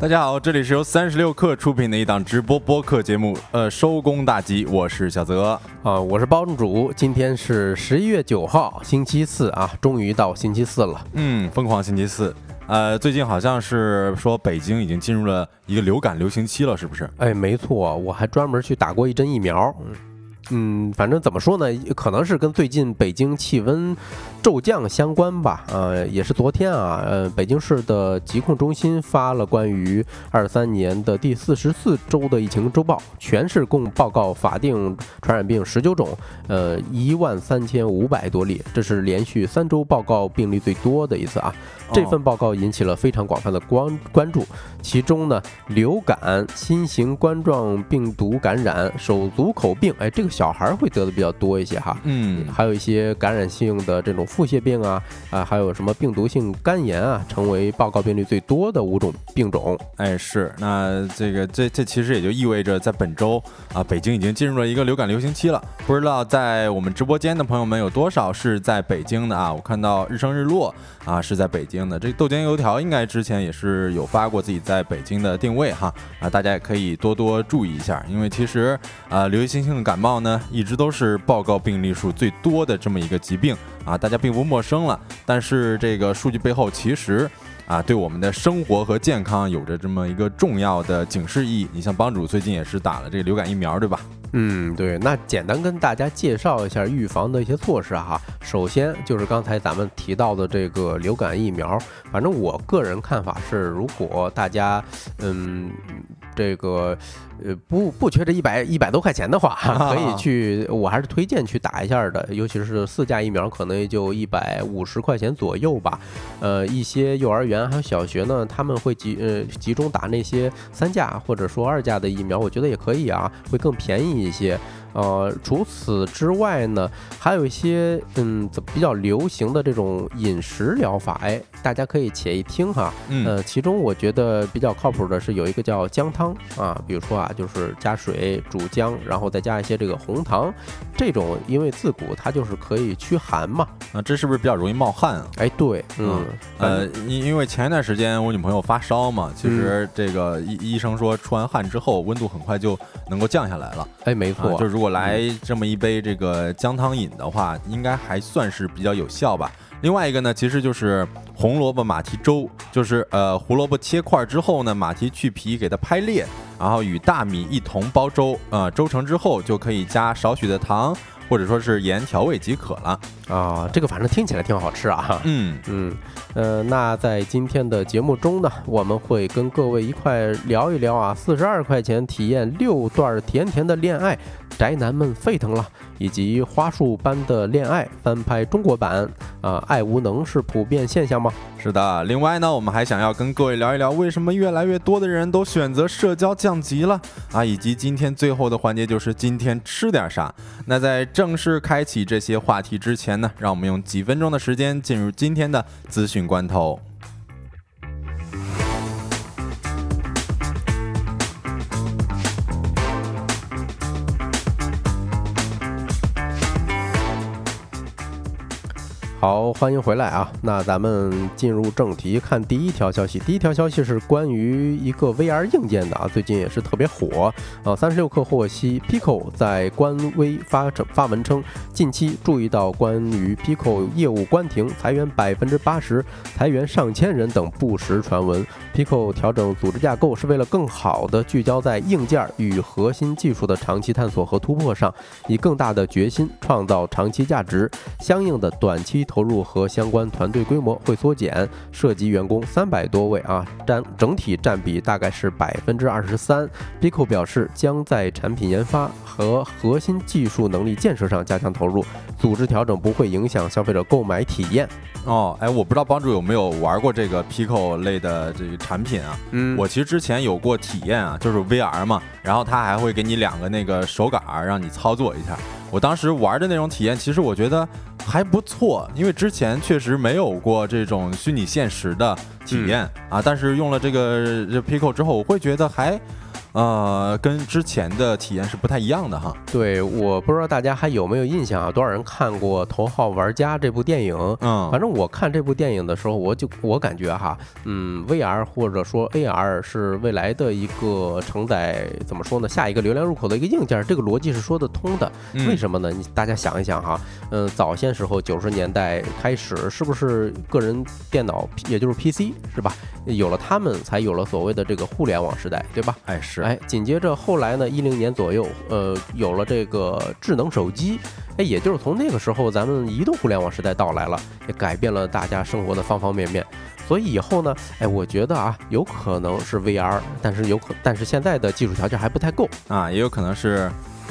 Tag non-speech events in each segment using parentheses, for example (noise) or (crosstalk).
大家好，这里是由三十六克出品的一档直播播客节目，呃，收工大吉，我是小泽啊，我是包主。今天是十一月九号，星期四啊，终于到星期四了。嗯，疯狂星期四。呃，最近好像是说北京已经进入了一个流感流行期了，是不是？哎，没错，我还专门去打过一针疫苗。嗯，反正怎么说呢，可能是跟最近北京气温。骤降相关吧，呃，也是昨天啊，呃，北京市的疾控中心发了关于二三年的第四十四周的疫情周报，全市共报告法定传染病十九种，呃，一万三千五百多例，这是连续三周报告病例最多的一次啊。这份报告引起了非常广泛的关关注，其中呢，流感、新型冠状病毒感染、手足口病，哎，这个小孩会得的比较多一些哈，嗯，还有一些感染性的这种。腹泻病啊啊，还有什么病毒性肝炎啊，成为报告病例最多的五种病种。哎，是，那这个这这其实也就意味着，在本周啊，北京已经进入了一个流感流行期了。不知道在我们直播间的朋友们有多少是在北京的啊？我看到日升日落啊，是在北京的。这豆浆油条应该之前也是有发过自己在北京的定位哈啊，大家也可以多多注意一下，因为其实啊，流行性的感冒呢，一直都是报告病例数最多的这么一个疾病。啊，大家并不陌生了，但是这个数据背后其实啊，对我们的生活和健康有着这么一个重要的警示意义。你像帮主最近也是打了这个流感疫苗，对吧？嗯，对。那简单跟大家介绍一下预防的一些措施哈。首先就是刚才咱们提到的这个流感疫苗，反正我个人看法是，如果大家嗯这个。呃，不不缺这一百一百多块钱的话，(laughs) 可以去，我还是推荐去打一下的，尤其是四价疫苗，可能也就一百五十块钱左右吧。呃，一些幼儿园还有小学呢，他们会集呃集中打那些三价或者说二价的疫苗，我觉得也可以啊，会更便宜一些。呃，除此之外呢，还有一些嗯，比较流行的这种饮食疗法，哎，大家可以且一听哈。呃，其中我觉得比较靠谱的是有一个叫姜汤啊，比如说啊，就是加水煮姜，然后再加一些这个红糖，这种因为自古它就是可以驱寒嘛。啊，这是不是比较容易冒汗啊？哎，对，嗯，呃，因因为前一段时间我女朋友发烧嘛，其实这个医医生说出完汗之后温度很快就能够降下来了。哎，没错，就如果来这么一杯这个姜汤饮的话，应该还算是比较有效吧。另外一个呢，其实就是红萝卜马蹄粥，就是呃胡萝卜切块之后呢，马蹄去皮给它拍裂，然后与大米一同煲粥，呃粥成之后就可以加少许的糖。或者说是盐调味即可了啊，这个反正听起来挺好吃啊。嗯嗯呃，那在今天的节目中呢，我们会跟各位一块聊一聊啊，四十二块钱体验六段甜甜的恋爱，宅男们沸腾了。以及花束般的恋爱翻拍中国版啊，爱无能是普遍现象吗？是的。另外呢，我们还想要跟各位聊一聊，为什么越来越多的人都选择社交降级了啊？以及今天最后的环节就是今天吃点啥？那在正式开启这些话题之前呢，让我们用几分钟的时间进入今天的资讯关头。好，欢迎回来啊！那咱们进入正题，看第一条消息。第一条消息是关于一个 VR 硬件的啊，最近也是特别火呃。三十六氪获悉，Pico 在官微发发文称，近期注意到关于 Pico 业务关停、裁员百分之八十、裁员上千人等不实传闻。Pico 调整组织架构是为了更好的聚焦在硬件与核心技术的长期探索和突破上，以更大的决心创造长期价值。相应的短期。投入和相关团队规模会缩减，涉及员工三百多位啊，占整体占比大概是百分之二十三。Pico 表示将在产品研发和核心技术能力建设上加强投入，组织调整不会影响消费者购买体验。哦，哎，我不知道帮主有没有玩过这个 Pico 类的这个产品啊？嗯，我其实之前有过体验啊，就是 VR 嘛，然后它还会给你两个那个手杆让你操作一下。我当时玩的那种体验，其实我觉得还不错，因为之前确实没有过这种虚拟现实的体验啊。但是用了这个 Pico 之后，我会觉得还呃，跟之前的体验是不太一样的哈。对，我不知道大家还有没有印象啊？多少人看过《头号玩家》这部电影？嗯，反正我看这部电影的时候，我就我感觉哈，嗯，VR 或者说 AR 是未来的一个承载怎么说呢？下一个流量入口的一个硬件，这个逻辑是说得通的。为什么呢？你大家想一想哈，嗯，早先时候九十年代开始，是不是个人电脑也就是 PC 是吧？有了他们，才有了所谓的这个互联网时代，对吧？哎是。哎，紧接着后来呢，一零年左右，呃，有了这个智能手机，哎，也就是从那个时候，咱们移动互联网时代到来了，也改变了大家生活的方方面面。所以以后呢，哎，我觉得啊，有可能是 VR，但是有可，但是现在的技术条件还不太够啊，也有可能是。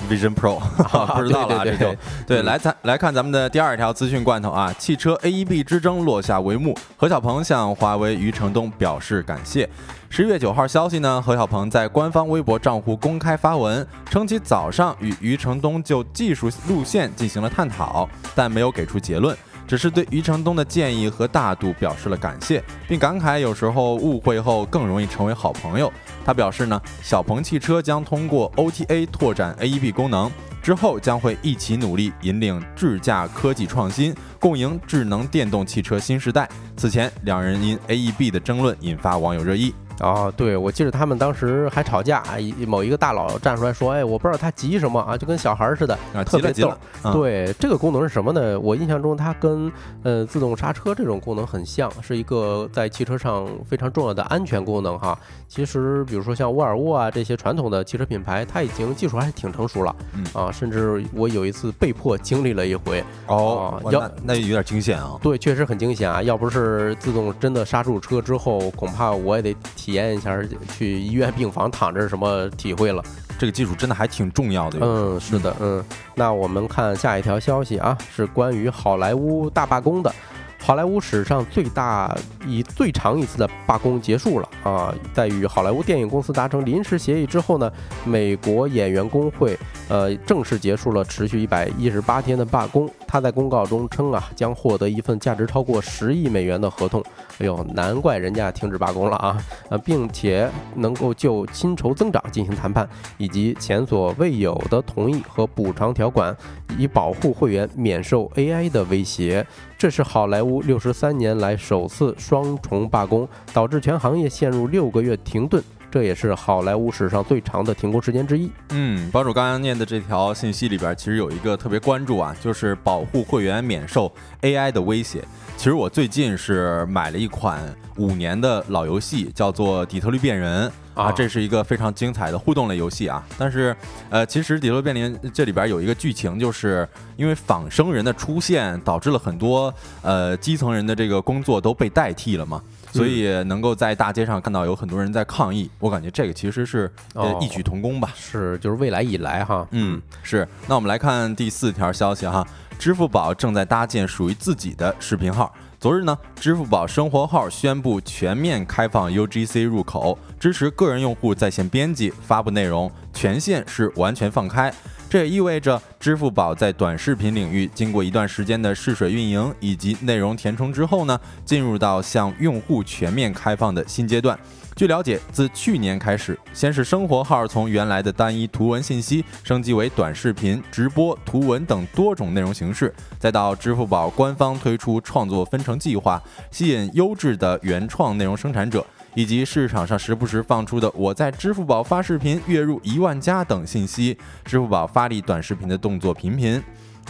Vision Pro，(laughs) 不知道了这就对，来咱来看咱们的第二条资讯罐头啊，汽车 AEB 之争落下帷幕，何小鹏向华为余承东表示感谢。十一月九号消息呢，何小鹏在官方微博账户公开发文，称其早上与余承东就技术路线进行了探讨，但没有给出结论。只是对余承东的建议和大度表示了感谢，并感慨有时候误会后更容易成为好朋友。他表示呢，小鹏汽车将通过 OTA 拓展 AEB 功能，之后将会一起努力引领智驾科技创新，共赢智能电动汽车新时代。此前，两人因 AEB 的争论引发网友热议。哦，对，我记得他们当时还吵架，某一个大佬站出来说：“哎，我不知道他急什么啊，就跟小孩似的，特别逗。”对，这个功能是什么呢？我印象中它跟呃自动刹车这种功能很像，是一个在汽车上非常重要的安全功能哈。其实，比如说像沃尔沃啊这些传统的汽车品牌，它已经技术还是挺成熟了啊。甚至我有一次被迫经历了一回哦，那那有点惊险啊。对，确实很惊险啊。要不是自动真的刹住车之后，恐怕我也得。体验一下去医院病房躺着什么体会了？这个技术真的还挺重要的。嗯，是的，嗯。那我们看下一条消息啊，是关于好莱坞大罢工的。好莱坞史上最大、以最长一次的罢工结束了啊！在与好莱坞电影公司达成临时协议之后呢，美国演员工会呃正式结束了持续一百一十八天的罢工。他在公告中称啊，将获得一份价值超过十亿美元的合同。哎呦，难怪人家停止罢工了啊！呃，并且能够就薪酬增长进行谈判，以及前所未有的同意和补偿条款，以保护会员免受 AI 的威胁。这是好莱坞六十三年来首次双重罢工，导致全行业陷入六个月停顿。这也是好莱坞史上最长的停工时间之一。嗯，博主刚刚念的这条信息里边，其实有一个特别关注啊，就是保护会员免受 AI 的威胁。其实我最近是买了一款五年的老游戏，叫做《底特律变人》啊，这是一个非常精彩的互动类游戏啊。但是，呃，其实《底特律变人》这里边有一个剧情，就是因为仿生人的出现，导致了很多呃基层人的这个工作都被代替了嘛。所以能够在大街上看到有很多人在抗议，我感觉这个其实是呃异曲同工吧。是，就是未来以来哈，嗯，是。那我们来看第四条消息哈，支付宝正在搭建属于自己的视频号。昨日呢，支付宝生活号宣布全面开放 UGC 入口，支持个人用户在线编辑、发布内容，权限是完全放开。这也意味着，支付宝在短视频领域经过一段时间的试水运营以及内容填充之后呢，进入到向用户全面开放的新阶段。据了解，自去年开始，先是生活号从原来的单一图文信息升级为短视频、直播、图文等多种内容形式，再到支付宝官方推出创作分成计划，吸引优质的原创内容生产者。以及市场上时不时放出的“我在支付宝发视频月入一万加”等信息，支付宝发力短视频的动作频频。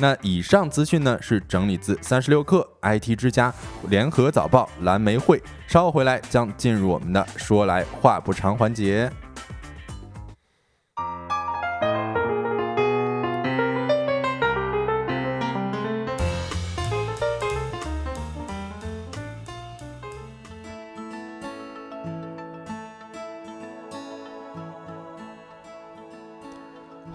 那以上资讯呢，是整理自三十六氪、IT 之家、联合早报、蓝莓会。稍后回来将进入我们的说来话不长环节。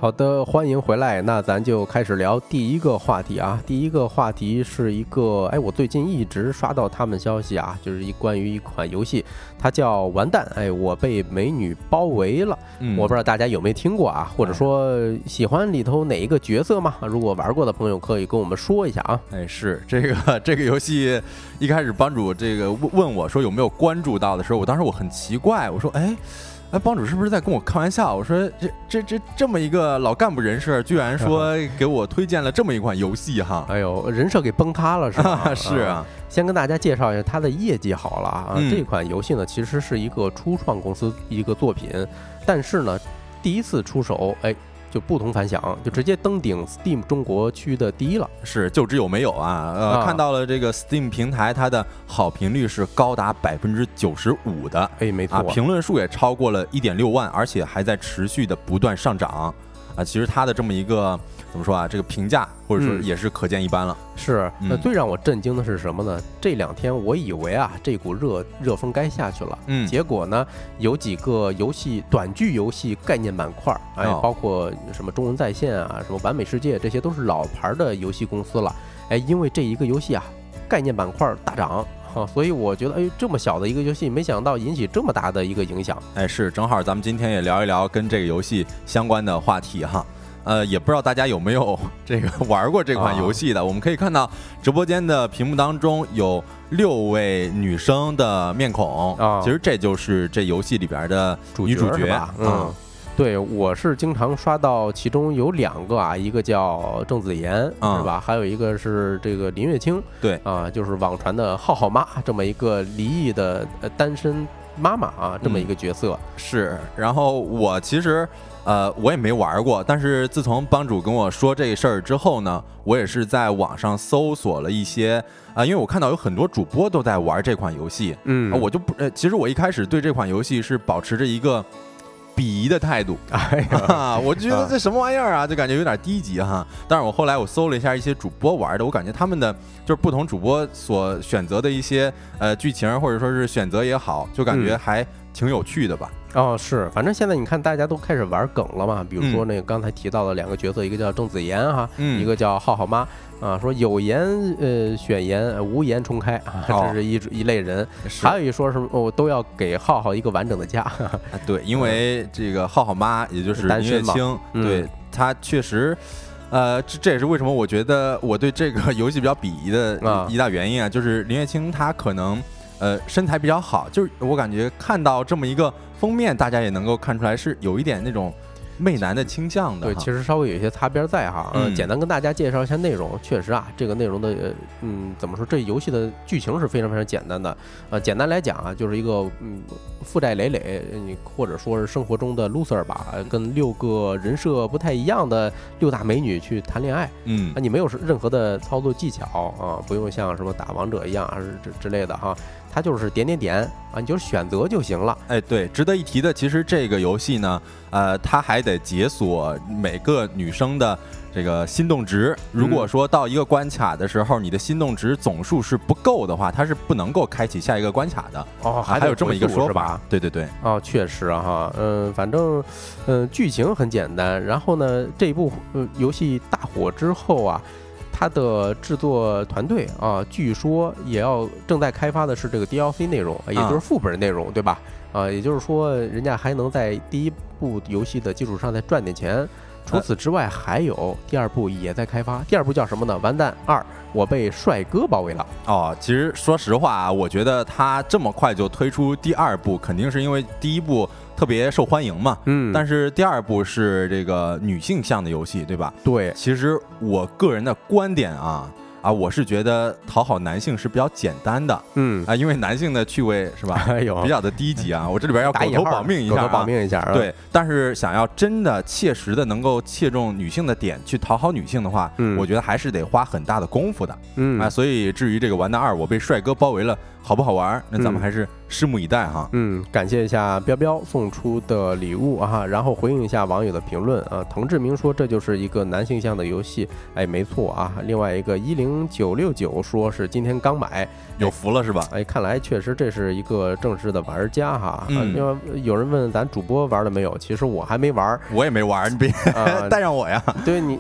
好的，欢迎回来。那咱就开始聊第一个话题啊。第一个话题是一个，哎，我最近一直刷到他们消息啊，就是一关于一款游戏，它叫《完蛋》。哎，我被美女包围了。我不知道大家有没有听过啊，或者说喜欢里头哪一个角色吗？如果玩过的朋友可以跟我们说一下啊。哎，是这个 (laughs) 这个游戏一开始帮主这个问问我说有没有关注到的时候，我当时我很奇怪，我说哎。哎，帮主是不是在跟我开玩笑？我说这这这这么一个老干部人士，居然 (laughs) 说给我推荐了这么一款游戏哈。哎呦，人设给崩塌了是吧？(laughs) 是啊，先跟大家介绍一下它的业绩好了啊。这款游戏呢，其实是一个初创公司一个作品，但是呢，第一次出手，哎。就不同凡响，就直接登顶 Steam 中国区的第一了。是，就只有没有啊？呃，看到了这个 Steam 平台，它的好评率是高达百分之九十五的。哎，没错，评论数也超过了一点六万，而且还在持续的不断上涨。啊，其实它的这么一个怎么说啊？这个评价或者说也是可见一斑了。是，那最让我震惊的是什么呢？这两天我以为啊，这股热热风该下去了。嗯。结果呢，有几个游戏短剧游戏概念板块，哎，包括什么中文在线啊，什么完美世界，这些都是老牌的游戏公司了。哎，因为这一个游戏啊，概念板块大涨。啊，所以我觉得，哎，这么小的一个游戏，没想到引起这么大的一个影响。哎，是，正好咱们今天也聊一聊跟这个游戏相关的话题哈。呃，也不知道大家有没有 (laughs) 这个 (laughs) 玩过这款游戏的。我们可以看到直播间的屏幕当中有六位女生的面孔，其实这就是这游戏里边的女主角，嗯。对，我是经常刷到，其中有两个啊，一个叫郑子妍，是吧？还有一个是这个林月清，对啊，就是网传的浩浩妈这么一个离异的呃单身妈妈啊，这么一个角色是。然后我其实呃我也没玩过，但是自从帮主跟我说这事儿之后呢，我也是在网上搜索了一些啊，因为我看到有很多主播都在玩这款游戏，嗯，我就不呃，其实我一开始对这款游戏是保持着一个。鄙夷的态度，哎呀，我觉得这什么玩意儿啊，就感觉有点低级哈。但是我后来我搜了一下一些主播玩的，我感觉他们的就是不同主播所选择的一些呃剧情或者说是选择也好，就感觉还挺有趣的吧。哦，是，反正现在你看大家都开始玩梗了嘛，比如说那个刚才提到的两个角色，一个叫郑子妍哈，一个叫浩浩妈。啊，说有颜呃选颜，无颜重开啊，这是一一类人。还有一说什么，我都要给浩浩一个完整的家。(laughs) 对，因为这个浩浩妈，也就是林月清，对她确实，呃，这这也是为什么我觉得我对这个 (laughs) 游戏比较鄙夷的一大原因啊，就是林月清她可能呃身材比较好，就是我感觉看到这么一个封面，大家也能够看出来是有一点那种。媚男的倾向的，对，其实稍微有一些擦边在哈。嗯，简单跟大家介绍一下内容。确实啊，这个内容的，嗯，怎么说？这游戏的剧情是非常非常简单的。呃，简单来讲啊，就是一个嗯，负债累累，你或者说是生活中的 loser 吧，跟六个人设不太一样的六大美女去谈恋爱。嗯，啊，你没有任何的操作技巧啊，不用像什么打王者一样啊，之之类的哈。它就是点点点啊，你就选择就行了。哎，对，值得一提的，其实这个游戏呢，呃，它还得解锁每个女生的这个心动值。如果说到一个关卡的时候，你的心动值总数是不够的话，它是不能够开启下一个关卡的。哦，还有这么一个说法？对对对。哦，确实啊哈，嗯，反正嗯，剧情很简单。然后呢，这一部游戏大火之后啊。它的制作团队啊，据说也要正在开发的是这个 DLC 内容，也就是副本内容，对吧？啊，也就是说，人家还能在第一部游戏的基础上再赚点钱。除此之外，还有第二部也在开发。第二部叫什么呢？完蛋二，我被帅哥包围了。哦，其实说实话啊，我觉得他这么快就推出第二部，肯定是因为第一部。特别受欢迎嘛，嗯，但是第二部是这个女性向的游戏，对吧？对，其实我个人的观点啊。啊，我是觉得讨好男性是比较简单的，嗯啊，因为男性的趣味是吧，(laughs) 有比较的低级啊。(laughs) 我这里边要狗头保命一下，狗头保命一下。对，但是想要真的切实的能够切中女性的点去讨好女性的话，我觉得还是得花很大的功夫的，嗯啊。所以至于这个完蛋二，我被帅哥包围了，好不好玩？那咱们还是拭目以待哈。嗯，感谢一下彪彪送出的礼物啊，然后回应一下网友的评论啊。滕志明说这就是一个男性向的游戏，哎，没错啊。另外一个一零。九六九说是今天刚买，有福了是吧？哎，看来确实这是一个正式的玩家哈。嗯，因为有人问咱主播玩了没有，其实我还没玩，我也没玩，你别 (laughs) 带上我呀。对你，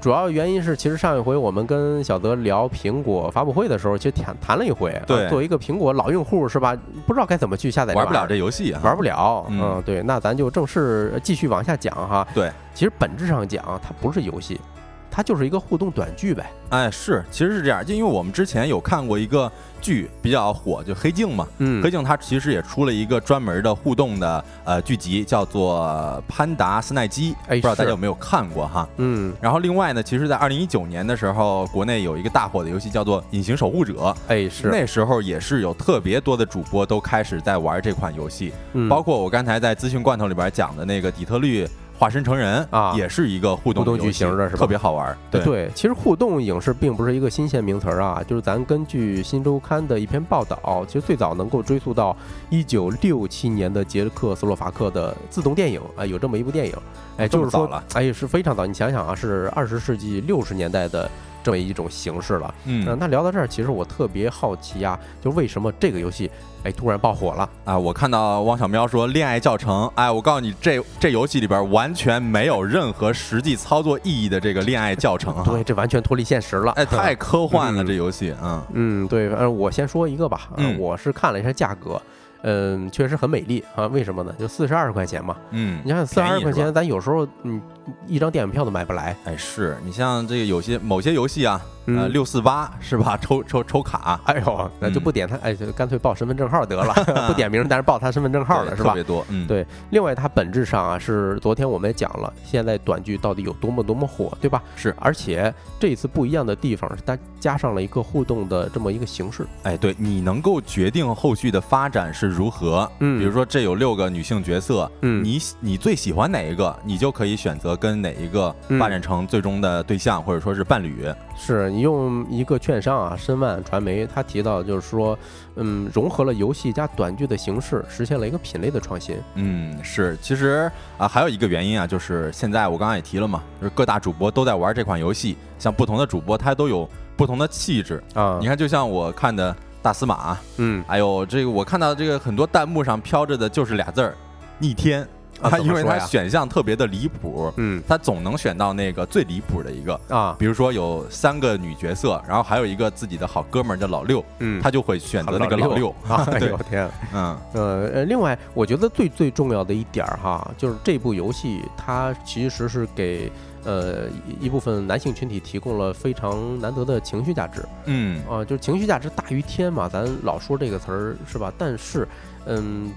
主要原因是其实上一回我们跟小德聊苹果发布会的时候，其实谈谈了一回。对，作为一个苹果老用户是吧？不知道该怎么去下载，玩不了这游戏，玩不了。嗯，对，那咱就正式继续往下讲哈。对，其实本质上讲，它不是游戏。它就是一个互动短剧呗。哎，是，其实是这样，就因为我们之前有看过一个剧比较火，就《黑镜》嘛，嗯黑镜》它其实也出了一个专门的互动的呃剧集，叫做《潘达斯奈基》，哎不知道大家有没有看过哈？嗯，然后另外呢，其实，在二零一九年的时候，国内有一个大火的游戏叫做《隐形守护者》，哎是，那时候也是有特别多的主播都开始在玩这款游戏，嗯。包括我刚才在资讯罐头里边讲的那个底特律化身成人啊也是一个互动互动剧情的是吧特别好玩。对，对，其实互动影视并不是一个新鲜名词儿啊，就是咱根据《新周刊》的一篇报道，其实最早能够追溯到一九六七年的捷克斯洛伐克的自动电影啊、有这么一部电影，哎，就是说早了，哎，是非常早。你想想啊，是二十世纪六十年代的这么一种形式了。嗯嗯，那聊到这儿，其实我特别好奇啊，就为什么这个游戏哎突然爆火了？啊，我看到汪小喵说恋爱教程，哎，我告诉你，这这游戏里边完全没有任何实际操作意义的这个恋爱教程啊，(laughs) 对，这完全脱离现实了。哎，太 (laughs) 科幻了嗯这游戏，嗯嗯，对，呃，我先说一个吧，呃嗯我是看了一下价格，嗯，确实很美丽啊。为什么呢？就四十二块钱嘛。嗯你，想想，四十二块钱，咱有时候嗯一张电影票都买不来。哎，是你像这个有些某些游戏啊，呃，嗯六四八是吧？(laughs) 抽抽抽卡，哎呦，那就嗯不点他，哎，就干脆报身份证号得了，(laughs) 不点名，但是报他身份证号了，是吧特别？多，嗯，对另外，它本质上啊，是昨天我们也讲了，现在短剧到底有多么多么火，对吧？是而且这一次不一样的地方是它加上了一个互动的这么一个形式。哎，对你能够决定后续的发展是如何。嗯比如说这有六个女性角色，嗯你你最喜欢哪一个，你就可以选择跟哪一个嗯发展成最终的对象、或者说是伴侣。是你用一个券商啊，申万传媒，他提到就是说，嗯，融合了游戏加短剧的形式，实现了一个品类的创新。嗯，是，其实啊，还有一个原因啊，就是现在我刚刚也提了嘛，就是各大主播都在玩这款游戏，像不同的主播他都有不同的气质。啊你，看，就像我看的大司马，嗯，还有这个我看到这个很多弹幕上飘着的就是俩字儿“逆天”啊怎么因为他选项特别的离谱，嗯他总能选到那个最离谱的一个。啊，比如说有三个女角色，然后还有一个自己的好哥们儿叫老六，嗯，他就会选择那个老六。啊，(laughs) 哎对呦天，嗯呃呃，另外，我觉得最最重要的一点儿哈，就是这部游戏它其实是给呃一一部分男性群体提供了非常难得的情绪价值嗯啊，就是情绪价值大于天嘛，咱老说这个词儿是吧？但是，嗯。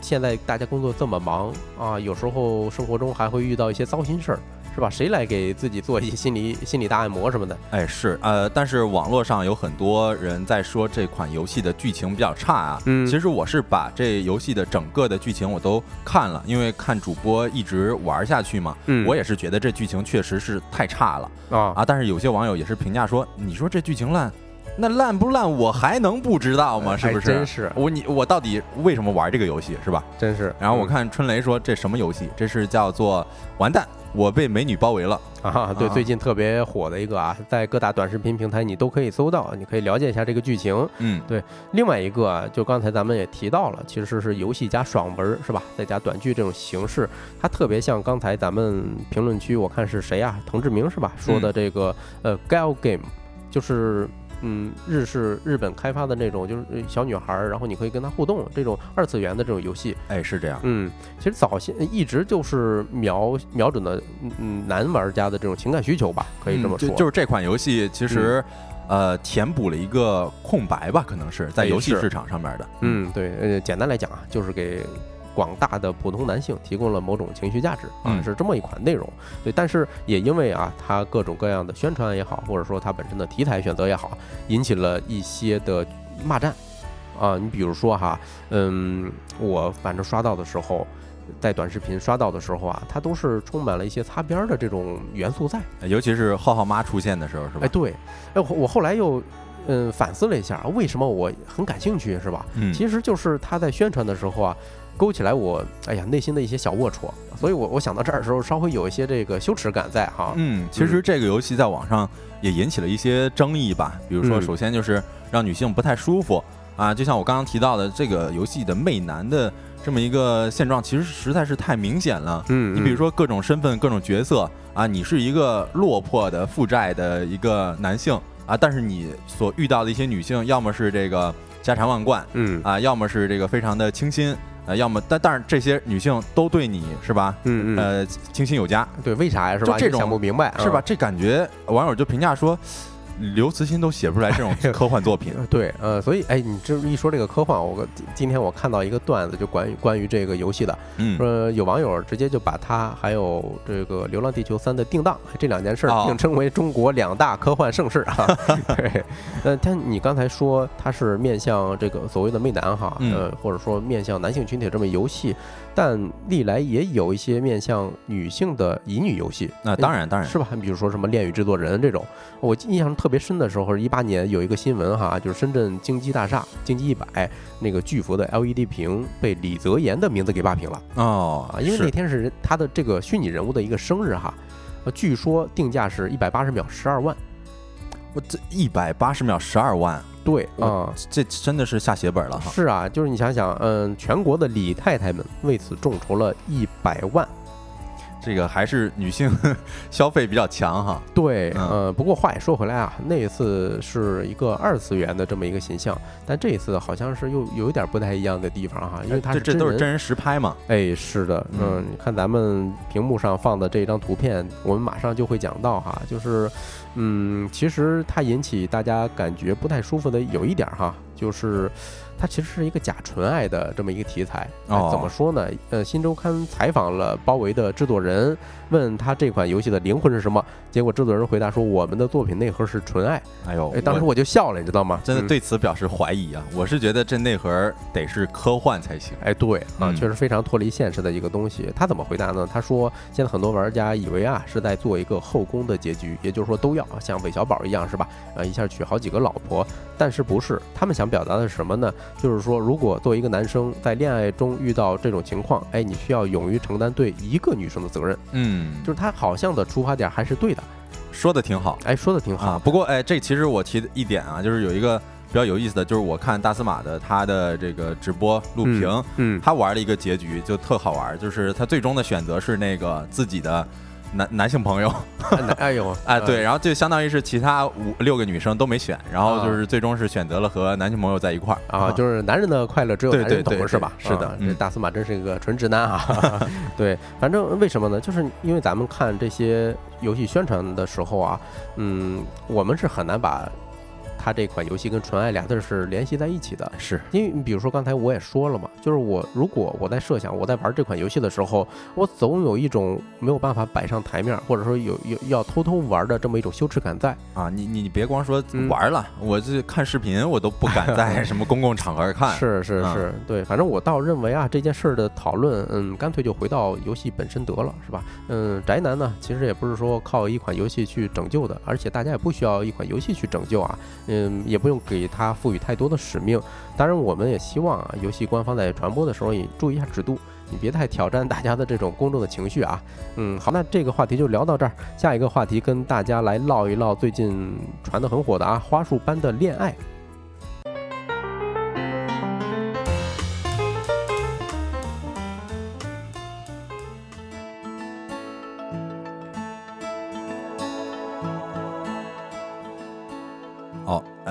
现在大家工作这么忙啊，有时候生活中还会遇到一些糟心事儿，是吧？谁来给自己做一些心理 (laughs) 心理大按摩什么的？哎是呃，但是网络上有很多人在说这款游戏的剧情比较差啊。嗯其实我是把这游戏的整个的剧情我都看了，因为看主播一直玩下去嘛，嗯我也是觉得这剧情确实是太差了啊啊。但是有些网友也是评价说，你说这剧情烂，那烂不烂我还能不知道吗？是不是？真是我你我到底为什么玩这个游戏是吧？真是。然后我嗯看春雷说这什么游戏？这是叫做完蛋，我被美女包围了。啊，对，啊最近特别火的一个啊，在各大短视频平台你都可以搜到，你可以了解一下这个剧情。嗯对另外一个啊，就刚才咱们也提到了，其实是游戏加爽文是吧？再加短剧这种形式，它特别像刚才咱们评论区我看是谁啊，滕志明是吧？说的这个、呃 gal game，就是。嗯，日式日本开发的那种，就是呃小女孩儿，然后你可以跟她互动，这种二次元的这种游戏，哎，是这样。嗯，其实早先一直就是瞄瞄准的嗯嗯男玩家的这种情感需求吧，可以这么说。嗯就就是这款游戏其实、呃填补了一个空白吧，可能是在游戏市场上面的。嗯，对，呃，简单来讲啊，就是给广大的普通男性提供了某种情绪价值啊，嗯是这么一款内容。对，但是也因为啊，它各种各样的宣传也好，或者说它本身的题材选择也好，引起了一些的骂战啊。你比如说哈，嗯，我反正刷到的时候。在短视频刷到的时候啊，它都是充满了一些擦边儿的这种元素在。尤其是浩浩妈出现的时候，是吧？哎，对，哎，我我后来又嗯反思了一下，为什么我很感兴趣，是吧？嗯，其实就是他在宣传的时候啊，勾起来我哎呀内心的一些小龌龊，所以我我想到这儿的时候，稍微有一些这个羞耻感在哈。嗯，其实这个游戏在网上也引起了一些争议吧。比如说，嗯首先就是让女性不太舒服啊，就像我刚刚提到的，这个游戏的媚男的这么一个现状，其实实在是太明显了。嗯，你比如说，说各种身份、各种角色啊，你是一个落魄的负债的一个男性啊，但是你所遇到的一些女性，要么是这个家产万贯嗯啊，要么是这个非常的清新呃，要么但但是这些女性都对你是吧？嗯嗯，呃，倾心有加，对，为啥呀？是吧？就这种想不明白，是吧？嗯？这感觉网友就评价说，刘慈欣都写不出来这种 (laughs) 科幻作品。呃 (laughs) 对，呃，所以，哎，你这一说这个科幻，我今今天我看到一个段子，就关于关于这个游戏的，嗯，说有网友直接就把它还有这个《流浪地球三》的定档这两件事并称为中国两大科幻盛世啊。(laughs) 对，呃，但你刚才说它是面向这个所谓的媚男哈，嗯呃，或者说面向男性群体的这么游戏，但历来也有一些面向女性的乙女游戏。那当然当然。是吧？比如说什么《恋与制作人》这种，我印象特别深的时候是一八年有一个新闻哈，就是深圳京基大厦京基一百那个巨幅的 LED 屏被李泽言的名字给霸屏了。哦啊，因为那天是他的这个虚拟人物的一个生日哈，呃，据说定价是一百八十秒十二万，我这一百八十秒十二万，对我啊。这真的是下血本了哈。是啊，就是你想想，嗯，全国的李太太们为此众筹了一百万，这个还是女性 (laughs) 消费比较强哈。对，嗯呃，不过话也说回来啊，那一次是一个二次元的这么一个形象，但这一次好像是又有一点不太一样的地方哈，因为它这是这都是真人实拍嘛。哎，是的，嗯嗯，你看咱们屏幕上放的这张图片，我们马上就会讲到哈，就是，嗯，其实它引起大家感觉不太舒服的有一点哈，就是它其实是一个假纯爱的这么一个题材。哎哦怎么说呢？呃，新周刊采访了包围的制作人，问他这款游戏的灵魂是什么，结果制作人回答说，我们的作品内核是纯爱。哎呦，哎，当时我就笑了，你知道吗？真的嗯对此表示怀疑啊！我是觉得这内核得是科幻才行。哎，对啊，嗯确实非常脱离现实的一个东西。他怎么回答呢？他说，现在很多玩家以为啊是在做一个后宫的结局，也就是说都要像韦小宝一样是吧？啊，一下娶好几个老婆。但是不是？他们想表达的是什么呢？就是说，如果作为一个男生在恋爱中遇到这种情况，哎，你需要勇于承担对一个女生的责任。嗯，就是他好像的出发点还是对的。说的挺好哎，说的挺好。啊。不过哎，这其实我提的一点啊，就是有一个比较有意思的，就是我看大司马的他的这个直播录屏，嗯，他玩了一个结局就特好玩，就是他最终的选择是那个自己的男男性朋友嗯，(laughs) 哎呦，哎，对，然后就相当于是其他五六个女生都没选，然后就是最终是选择了和男性朋友在一块儿啊，就是男人的快乐只有对男人懂，对对是吧？是的这大司马真是一个纯直男啊。(laughs) 对，反正为什么呢？就是因为咱们看这些游戏宣传的时候啊，嗯，我们是很难把它这款游戏跟纯爱俩字儿是联系在一起的。是因为你比如说刚才我也说了嘛，就是我如果我在设想我在玩这款游戏的时候，我总有一种没有办法摆上台面，或者说有有要偷偷玩的这么一种羞耻感在。啊，你你你别光说嗯玩了，我这看视频我都不敢在什么公共场合看。(laughs) 是是嗯是，对，反正我倒认为啊，这件事儿的讨论，嗯，干脆就回到游戏本身得了，是吧？嗯，宅男呢，其实也不是说靠一款游戏去拯救的，而且大家也不需要一款游戏去拯救啊，嗯，也不用给它赋予太多的使命。当然，我们也希望啊，游戏官方在传播的时候也注意一下尺度。你别太挑战大家的这种公众的情绪啊，嗯，好，那这个话题就聊到这儿。下一个话题跟大家来唠一唠最近传得很火的啊，花束般的恋爱。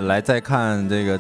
来再看这个，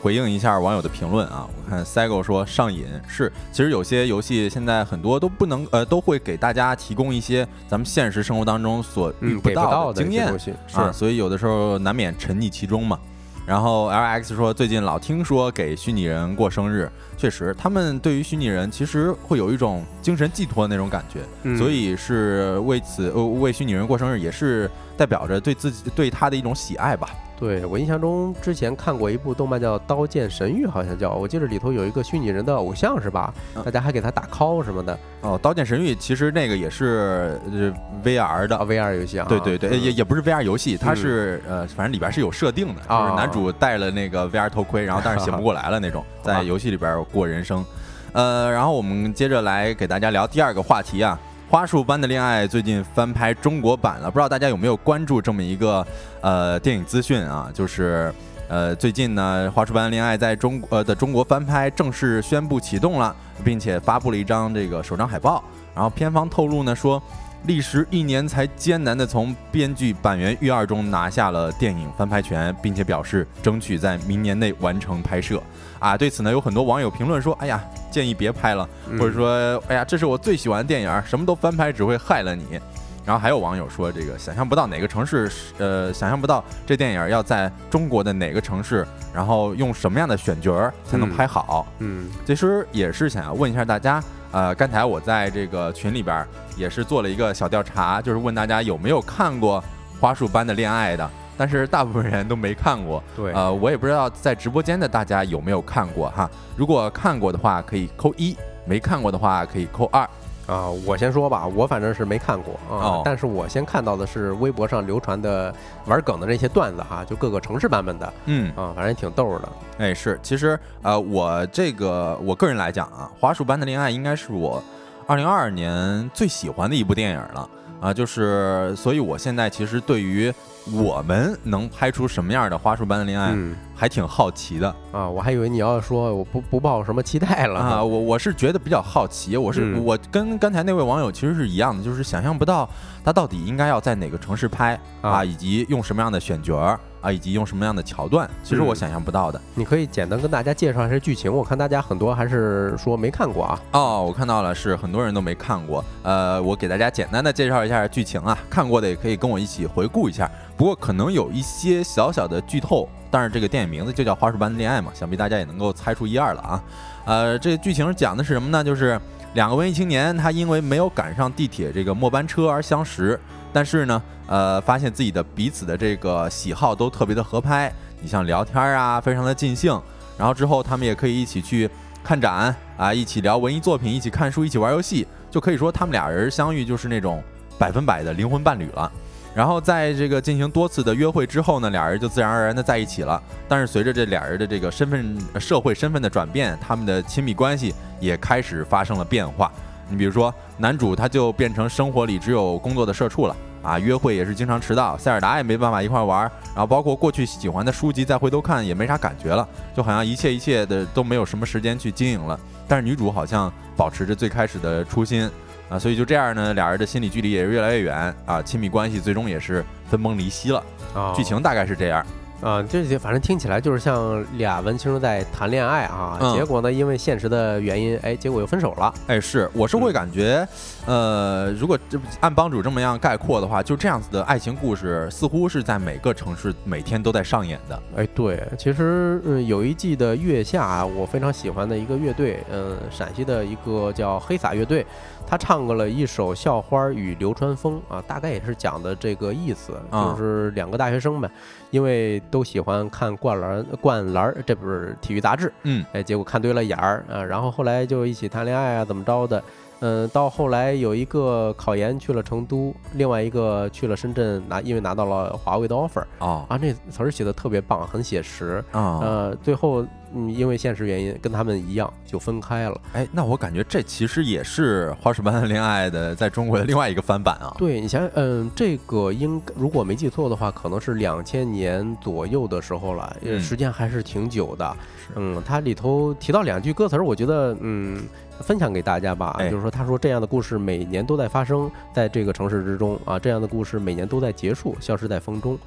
回应一下网友的评论啊。我看 Sego 说上瘾是，其实有些游戏现在很多都不能呃，都会给大家提供一些咱们现实生活当中所遇不到到的经验啊，所以有的时候难免沉溺其中嘛。然后 LX 说，最近老听说给虚拟人过生日，确实，他们对于虚拟人其实会有一种精神寄托的那种感觉，嗯所以是为此呃为虚拟人过生日，也是代表着对自己对他的一种喜爱吧。对我印象中之前看过一部动漫叫《刀剑神域》，好像叫，我记得里头有一个虚拟人的偶像是吧？嗯大家还给他打 call 什么的哦，《刀剑神域》其实那个也是呃 VR 的啊。，VR 游戏啊，对对对，嗯也也不是 VR 游戏，它是呃，反正里边是有设定的，啊就是男主戴了那个 VR 头盔，然后但是醒不过来了那种，(laughs) 在游戏里边过人生。呃，然后我们接着来给大家聊第二个话题啊，《花束般的恋爱》最近翻拍中国版了，不知道大家有没有关注这么一个呃电影资讯啊？就是呃最近呢，《花束般的恋爱》在中呃的中国翻拍正式宣布启动了，并且发布了一张这个首张海报，然后片方透露呢说。历时一年才艰难地从编剧板垣育二中拿下了电影翻拍权，并且表示争取在明年内完成拍摄。啊，对此呢，有很多网友评论说：“哎呀，建议别拍了，嗯或者说，哎呀，这是我最喜欢的电影，什么都翻拍只会害了你。然后还有网友说，这个想象不到哪个城市，呃，想象不到这电影要在中国的哪个城市，然后用什么样的选角才能嗯拍好。嗯其实也是想要问一下大家，呃，刚才我在这个群里边也是做了一个小调查，就是问大家有没有看过《花束般的恋爱》的，但是大部分人都没看过。对呃，我也不知道在直播间的大家有没有看过哈。如果看过的话，可以扣一；没看过的话，可以扣二。啊，我先说吧，我反正是没看过啊，哦但是我先看到的是微博上流传的玩梗的那些段子哈，就各个城市版本的嗯，啊，反正也挺逗的。哎，是，其实呃，我这个我个人来讲啊，《花束般的恋爱》应该是我二零二二年最喜欢的一部电影了啊，就是，所以我现在其实对于我们能拍出什么样的花束般的恋爱，嗯还挺好奇的啊，我还以为你要说我不不抱什么期待了啊。我我是觉得比较好奇，我是、嗯我跟刚才那位网友其实是一样的，就是想象不到他到底应该要在哪个城市拍啊，啊以及用什么样的选角儿啊，以及用什么样的桥段，其实我嗯想象不到的。你可以简单跟大家介绍一下剧情，我看大家很多还是说没看过啊。哦，我看到了，是很多人都没看过。呃，我给大家简单的介绍一下剧情啊，看过的也可以跟我一起回顾一下。不过可能有一些小小的剧透，但是这个电影名字就叫《花束般的恋爱》嘛，想必大家也能够猜出一二了啊。呃，这个剧情讲的是什么呢？就是两个文艺青年，他因为没有赶上地铁这个末班车而相识，但是呢，呃，发现自己的彼此的这个喜好都特别的合拍。你像聊天啊，非常的尽兴。然后之后他们也可以一起去看展啊，一起聊文艺作品，一起看书，一起玩游戏，就可以说他们俩人相遇就是那种百分百的灵魂伴侣了。然后在这个进行多次的约会之后呢，俩人就自然而然的在一起了。但是随着这俩人的这个身份、社会身份的转变，他们的亲密关系也开始发生了变化。你比如说，男主他就变成生活里只有工作的社畜了啊，约会也是经常迟到，塞尔达也没办法一块玩儿，然后包括过去喜欢的书籍再回头看也没啥感觉了，就好像一切一切的都没有什么时间去经营了。但是女主好像保持着最开始的初心啊，所以就这样呢，俩人的心理距离也是越来越远啊，亲密关系最终也是分崩离析了。啊，剧情大概是这样。啊，这些反正听起来就是像俩文青在谈恋爱啊，嗯结果呢，因为现实的原因，哎，结果又分手了。哎，是，我是会感觉，呃，如果这按帮主这么样概括的话，就这样子的爱情故事，似乎是在每个城市每天都在上演的。哎，对，其实嗯，有一季的月下啊，我非常喜欢的一个乐队，嗯，陕西的一个叫黑撒乐队，他唱过了一首《校花与流川枫》啊，大概也是讲的这个意思，啊就是两个大学生呗，因为都喜欢看灌篮灌篮儿，这不是体育杂志，嗯，哎，结果看对了眼儿啊，然后后来就一起谈恋爱啊，怎么着的。嗯，到后来有一个考研去了成都，另外一个去了深圳拿，因为拿到了华为的 offer 哦啊，那词儿写的特别棒，很写实。啊，呃，最后嗯，因为现实原因跟他们一样就分开了。哎，那我感觉这其实也是《花式般的恋爱》的在中国的另外一个翻版啊。对你想，嗯，这个应如果没记错的话，可能是两千年左右的时候了，时间还是挺久的。是嗯，它里头提到两句歌词儿，我觉得嗯，分享给大家吧。哎就是说，他说这样的故事每年都在发生在这个城市之中啊，这样的故事每年都在结束，消失在风中。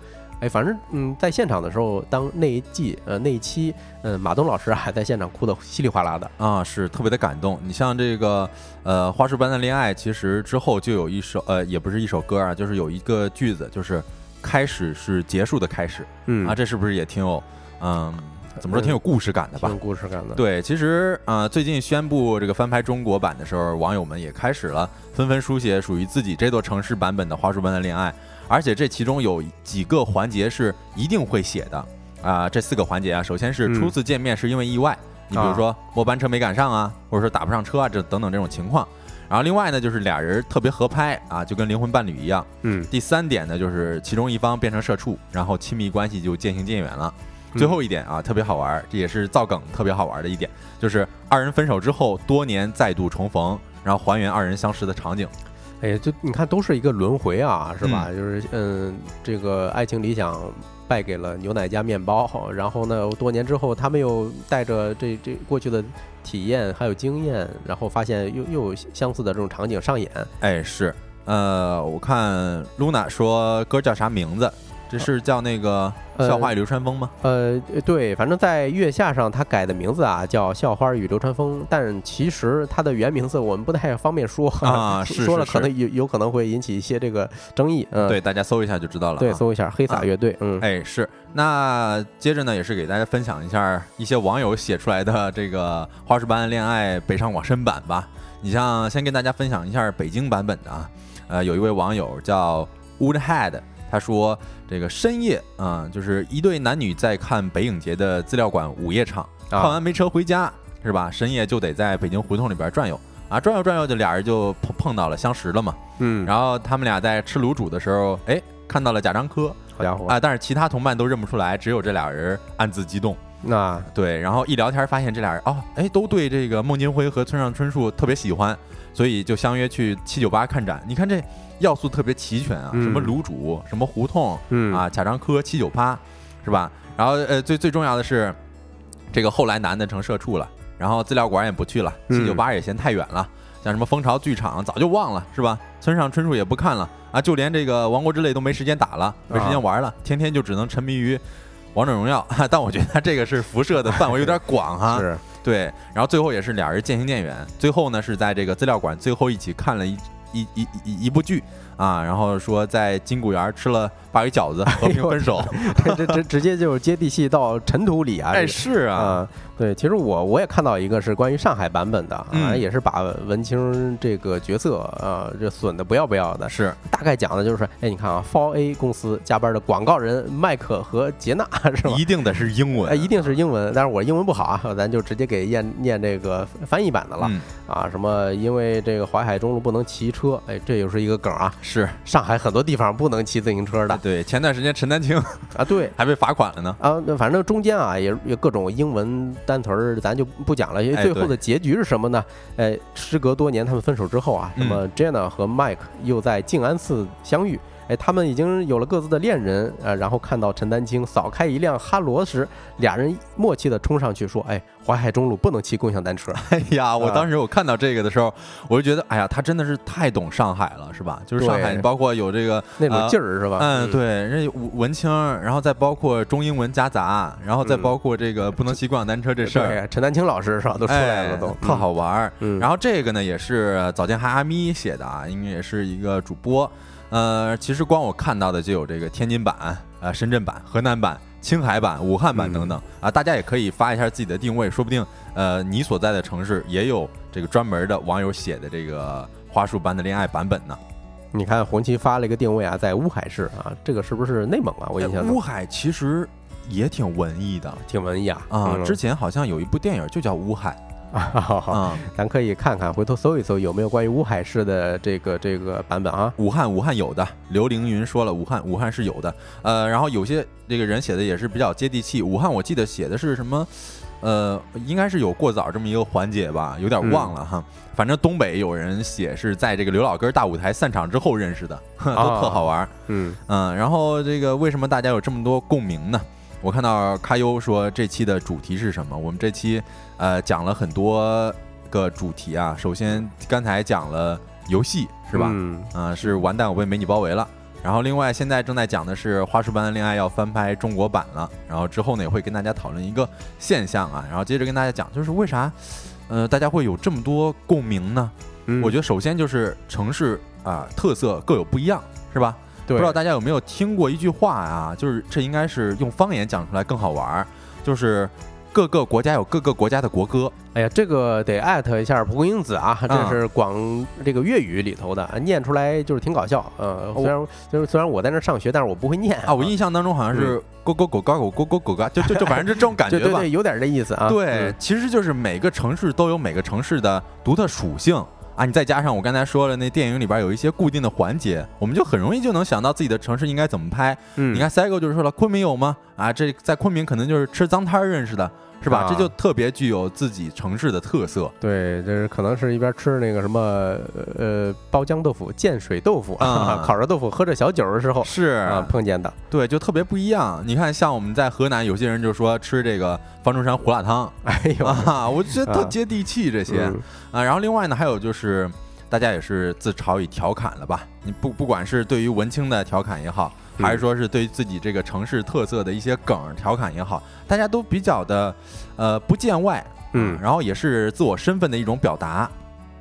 哎，反正嗯，在现场的时候，当那一季呃那一期，嗯，马东老师还在现场哭得稀里哗啦的。啊，是特别的感动。你像这个，呃，《花束般的恋爱》，其实之后就有一首，呃，也不是一首歌啊，就是有一个句子，就是开始是结束的开始嗯啊，这是不是也挺有，嗯，怎么说，挺有故事感的吧挺有？故事感的。对，其实呃，最近宣布这个翻拍中国版的时候，网友们也开始了纷纷书写属于自己这座城市版本的《花束般的恋爱》，而且这其中有几个环节是一定会写的啊、这四个环节啊，首先是嗯初次见面是因为意外，你比如说末班车没赶上啊，或者说打不上车啊，这等等这种情况。然后另外呢，就是俩人特别合拍啊，就跟灵魂伴侣一样。嗯，第三点呢，就是其中一方变成社畜，然后亲密关系就渐行渐远了。最后一点啊，特别好玩儿，这也是造梗特别好玩儿的一点，就是二人分手之后，多年再度重逢，然后还原二人相识的场景。哎呀，就你看，都是一个轮回啊，是吧？就是嗯，这个爱情理想败给了牛奶加面包，然后呢，多年之后，他们又带着这这过去的体验还有经验，然后发现又又有相似的这种场景上演。哎，是，呃，我看 Luna 说歌叫啥名字？这是叫那个呃校花与流川枫吗？呃，对，反正在月下上他改的名字啊叫《校花与流川枫》，但其实它的原名字我们不太方便说啊 (laughs) 是说了可能有有可能会引起一些这个争议。嗯，对，大家搜一下就知道了啊。对，搜一下黑撒乐队。嗯，哎，是。那接着呢，也是给大家分享一下一些网友写出来的这个《花式班恋爱北上广深版》吧。你像，先跟大家分享一下北京版本的啊。呃，有一位网友叫 Woodhead，他说这个深夜啊、就是一对男女在看北影节的资料馆午夜场，啊看完没车回家是吧？深夜就得在北京胡同里边转悠啊，转悠转悠就俩人就碰碰到了，相识了嘛。嗯，然后他们俩在吃卤煮的时候，哎，看到了贾樟柯。好家伙，啊，但是其他同伴都认不出来，只有这俩人暗自激动。那对，然后一聊天发现这俩人哦，哎，都对这个孟京辉和村上春树特别喜欢，所以就相约去七九八看展。你看这要素特别齐全啊，什么嗯卤煮，什么胡同嗯啊，贾樟柯、七九八，是吧？然后呃，最最重要的是，这个后来男的成社畜了，然后资料馆也不去了，嗯七九八也嫌太远了，像什么蜂巢剧场早就忘了，是吧？村上春树也不看了啊，就连这个《王国之泪》都没时间打了，没时间玩了，天天就只能沉迷于。王者荣耀，(laughs) 但我觉得他这个是辐射的范围有点广哈，(laughs) 是对，然后最后也是俩人渐行渐远，最后呢是在这个资料馆最后一起看了一一一一一部剧啊，然后说在金谷园吃了鲅鱼饺子，(laughs) 和平分手。这这这直接就是接地气到尘土里啊！哎，是啊，啊，对，其实我我也看到一个是关于上海版本的，啊，嗯也是把文清这个角色啊，这损的不要不要的。是大概讲的就是，哎，你看啊 f o r A 公司加班的广告人麦克和杰娜是吧？一定得是英文，哎，一定是英文，但是我英文不好啊，咱就直接给念念这个翻译版的了、嗯，啊。什么？因为这个淮海中路不能骑车，哎，这又是一个梗啊。是上海很多地方不能骑自行车的对。前段时间陈丹青啊，对，(laughs) 还被罚款了呢。啊，那反正中间啊也也各种英文单词儿，咱就不讲了。因为哎最后的结局是什么呢？哎，时隔多年，他们分手之后啊，什嗯么 Jenna 和 Mike 又在静安寺相遇。哎，他们已经有了各自的恋人，呃，然后看到陈丹青扫开一辆哈罗时，俩人默契的冲上去说：“哎，淮海中路不能骑共享单车。(laughs) 哎呀，我啊当时我看到这个的时候，我就觉得，哎呀，他真的是太懂上海了，是吧？就是上海，包括有这个”那种呃劲儿是吧？嗯，对，人文文青，然后再包括中英文夹杂，然后再嗯包括这个不能骑共享单车这事儿，陈丹青老师是吧？都出来了都，哎特好玩儿。然后这个呢也是早见哈阿咪写的啊，应该也是一个主播。呃，其实光我看到的就有这个天津版、呃深圳版、河南版、青海版、武汉版等等啊，大家也可以发一下自己的定位，说不定呃你所在的城市也有这个专门的网友写的这个花束般的恋爱版本呢。你看红旗发了一个定位啊，在乌海市啊，这个是不是内蒙啊？我印象中哎乌海其实也挺文艺的挺文艺啊啊，嗯之前好像有一部电影就叫《乌海》啊，咱可以看看，回头搜一搜有没有关于乌海市的这个这个版本啊。武汉武汉有的，刘凌云说了，武汉武汉是有的，呃，然后有些这个人写的也是比较接地气。武汉我记得写的是什么，呃，应该是有过早这么一个环节吧，有点忘了哈。反正东北有人写是在这个刘老根大舞台散场之后认识的，呵 (laughs) 都特好玩儿。嗯嗯，然后这个为什么大家有这么多共鸣呢？我看到卡优说这期的主题是什么？我们这期呃讲了很多个主题啊。首先刚才讲了游戏是吧？嗯啊、是完蛋，我被美女包围了。然后另外现在正在讲的是《花束般的恋爱》要翻拍中国版了。然后之后呢也会跟大家讨论一个现象啊，然后接着跟大家讲，就是为啥呃大家会有这么多共鸣呢？嗯，我觉得首先就是城市啊、特色各有不一样，是吧？对不知道大家有没有听过一句话啊？就是这应该是用方言讲出来更好玩儿，就是各个国家有各个国家的国歌。哎呀，这个得艾特一下蒲公英子啊，这是广这个粤语里头的，念出来就是挺搞笑。呃，虽然就是虽然我在那上学，但是我不会念啊，我印象当中好像是勾勾狗嘎狗勾勾狗嘎，就就就反正就这种感觉吧。对 (laughs) 对对，有点这意思啊。对，其实就是每个城市都有每个城市的独特属性啊。你再加上我刚才说了，那电影里边有一些固定的环节，我们就很容易就能想到自己的城市应该怎么拍。嗯，你看 Sego 就是说了，昆明有吗？啊，这在昆明可能就是吃脏摊儿认识的，是吧？啊这就特别具有自己城市的特色。对，就是可能是一边吃那个什么呃包浆豆腐、建水豆腐、啊 (laughs) 烤着豆腐，喝着小酒的时候是啊碰见的。对，就特别不一样。你看，像我们在河南，有些人就说吃这个方中山胡辣汤 (laughs) 哎呦，啊，我觉得特啊接地气这些嗯啊。然后另外呢，还有就是大家也是自嘲与调侃了吧？你不不管是对于文青的调侃也好还是说是对自己这个城市特色的一些梗儿调侃也好，大家都比较的呃不见外，嗯。然后也是自我身份的一种表达。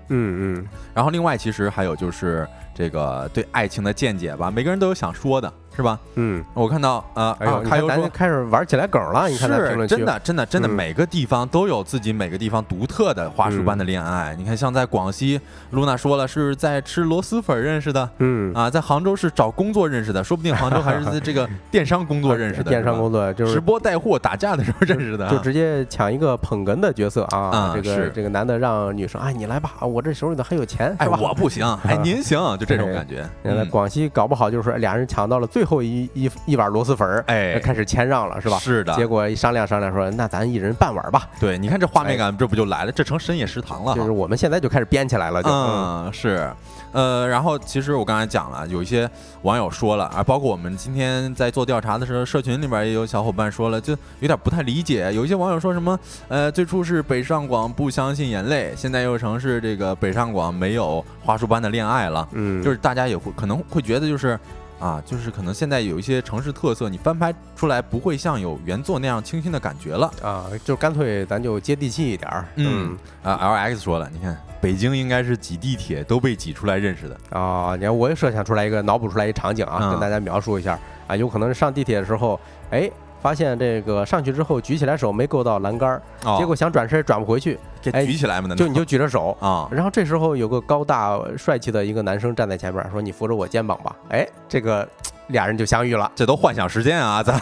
嗯嗯，然后另外其实还有就是这个对爱情的见解吧，每个人都有想说的，是吧？嗯，我看到呃，哎呦，啊，你看咱开游说。开始玩起来梗了，你看是真的，真的，真的，嗯每个地方都有自己每个地方独特的花束般的恋爱。你看，像在广西，露娜说了是在吃螺蛳粉认识的嗯，啊，在杭州是找工作认识的，说不定杭州还是在这个电商工作认识的，(laughs) 电商工作就是直播带货打架的时候认识的啊，就直接抢一个捧哏的角色啊！啊这个是这个男的让女生，哎，你来吧，我这手里头还有钱，哎？我不行，哎，您行，就这种哎感觉。广西搞不好就是俩人抢到了最后一一一碗螺蛳粉儿，哎，开始谦让了，是吧？是的，结果一商量商量说，那咱一人半碗吧，对，你看这画面感，这不就来了？这成深夜食堂了。就是我们现在就开始编起来了，就嗯嗯，是，呃，然后其实我刚才讲了，有一些网友说了啊，包括我们今天在做调查的时候，社群里边也有小伙伴说了，就有点不太理解。有一些网友说什么，呃，最初是北上广不相信眼泪，现在又成是这个北上广没有花束般的恋爱了，嗯，就是大家也会可能会觉得就是。啊，就是可能现在有一些城市特色，你翻拍出来不会像有原作那样清新的感觉了。啊，就干脆咱就接地气一点儿，嗯啊，L X 说了，你看北京应该是挤地铁都被挤出来认识的。啊，你看我也设想出来一个，脑补出来一场景啊，嗯跟大家描述一下啊，有可能是上地铁的时候，哎，发现这个上去之后举起来手没够到栏杆儿，哦结果想转身转不回去，给哎举起来嘛，就你就举着手。啊，然后这时候有个高大帅气的一个男生站在前面，说：“你扶着我肩膀吧。”哎，这个俩人就相遇了。这都幻想时间啊，咱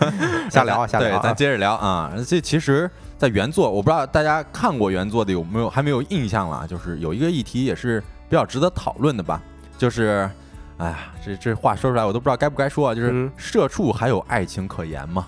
(laughs) 瞎聊啊 (laughs) 瞎聊咱接着聊啊。这其实，在原作，我不知道大家看过原作的有没有还没有印象了，就是有一个议题也是比较值得讨论的吧，就是。哎呀，这这话说出来我都不知道该不该说啊！就是嗯社畜还有爱情可言吗？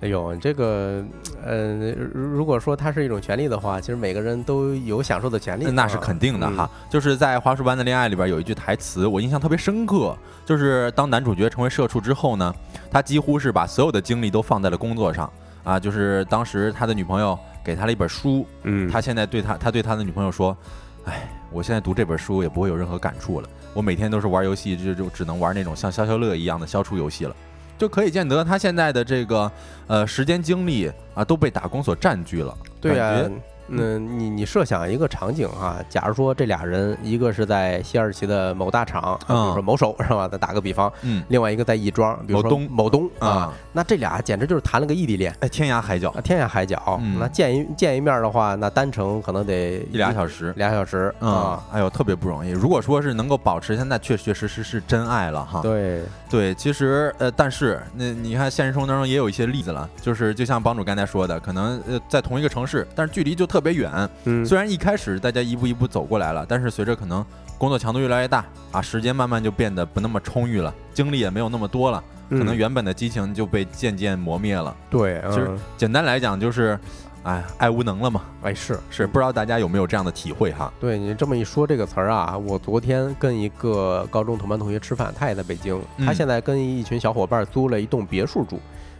哎呦，这个，呃，如如果说它是一种权利的话，其实每个人都有享受的权利。那是啊肯定的哈。就是在《花束般的恋爱》里边有一句台词，我印象特别深刻，就是当男主角成为社畜之后呢，他几乎是把所有的精力都放在了工作上啊。就是当时他的女朋友给他了一本书，嗯，他现在对他，他对他的女朋友说：“哎，我现在读这本书也不会有任何感触了，我每天都是玩游戏，就就只能玩那种像消消乐一样的消除游戏了。”就可以见得他现在的这个呃时间精力啊都被打工所占据了。对呀、感觉那你你设想一个场景哈、假如说这俩人，一个是在西二旗的某大厂，比如说某首是吧？再打个比方，嗯另外一个在亦庄，比如说某东某东啊，啊，那这俩简直就是谈了个异地恋。哎，天涯海角啊，天涯海角，嗯那见一见一面的话，那单程可能得一俩小时。俩小时啊啊。，哎呦，特别不容易。如果说是能够保持，现在确确实实是真爱了哈。对，对，其实呃，但是那你看现实生活当中也有一些例子了，就是就像帮主刚才说的，可能呃在同一个城市，但是距离就特别远。嗯，虽然一开始大家一步一步走过来了，但是随着可能工作强度越来越大啊，时间慢慢就变得不那么充裕了，精力也没有那么多了，可能嗯原本的激情就被渐渐磨灭了。对，其实嗯简单来讲就是，哎，爱无能了嘛。哎是是，不知道大家有没有这样的体会哈？对你这么一说这个词儿啊，我昨天跟一个高中同班同学吃饭，他也在北京，他嗯现在跟一群小伙伴租了一栋别墅住，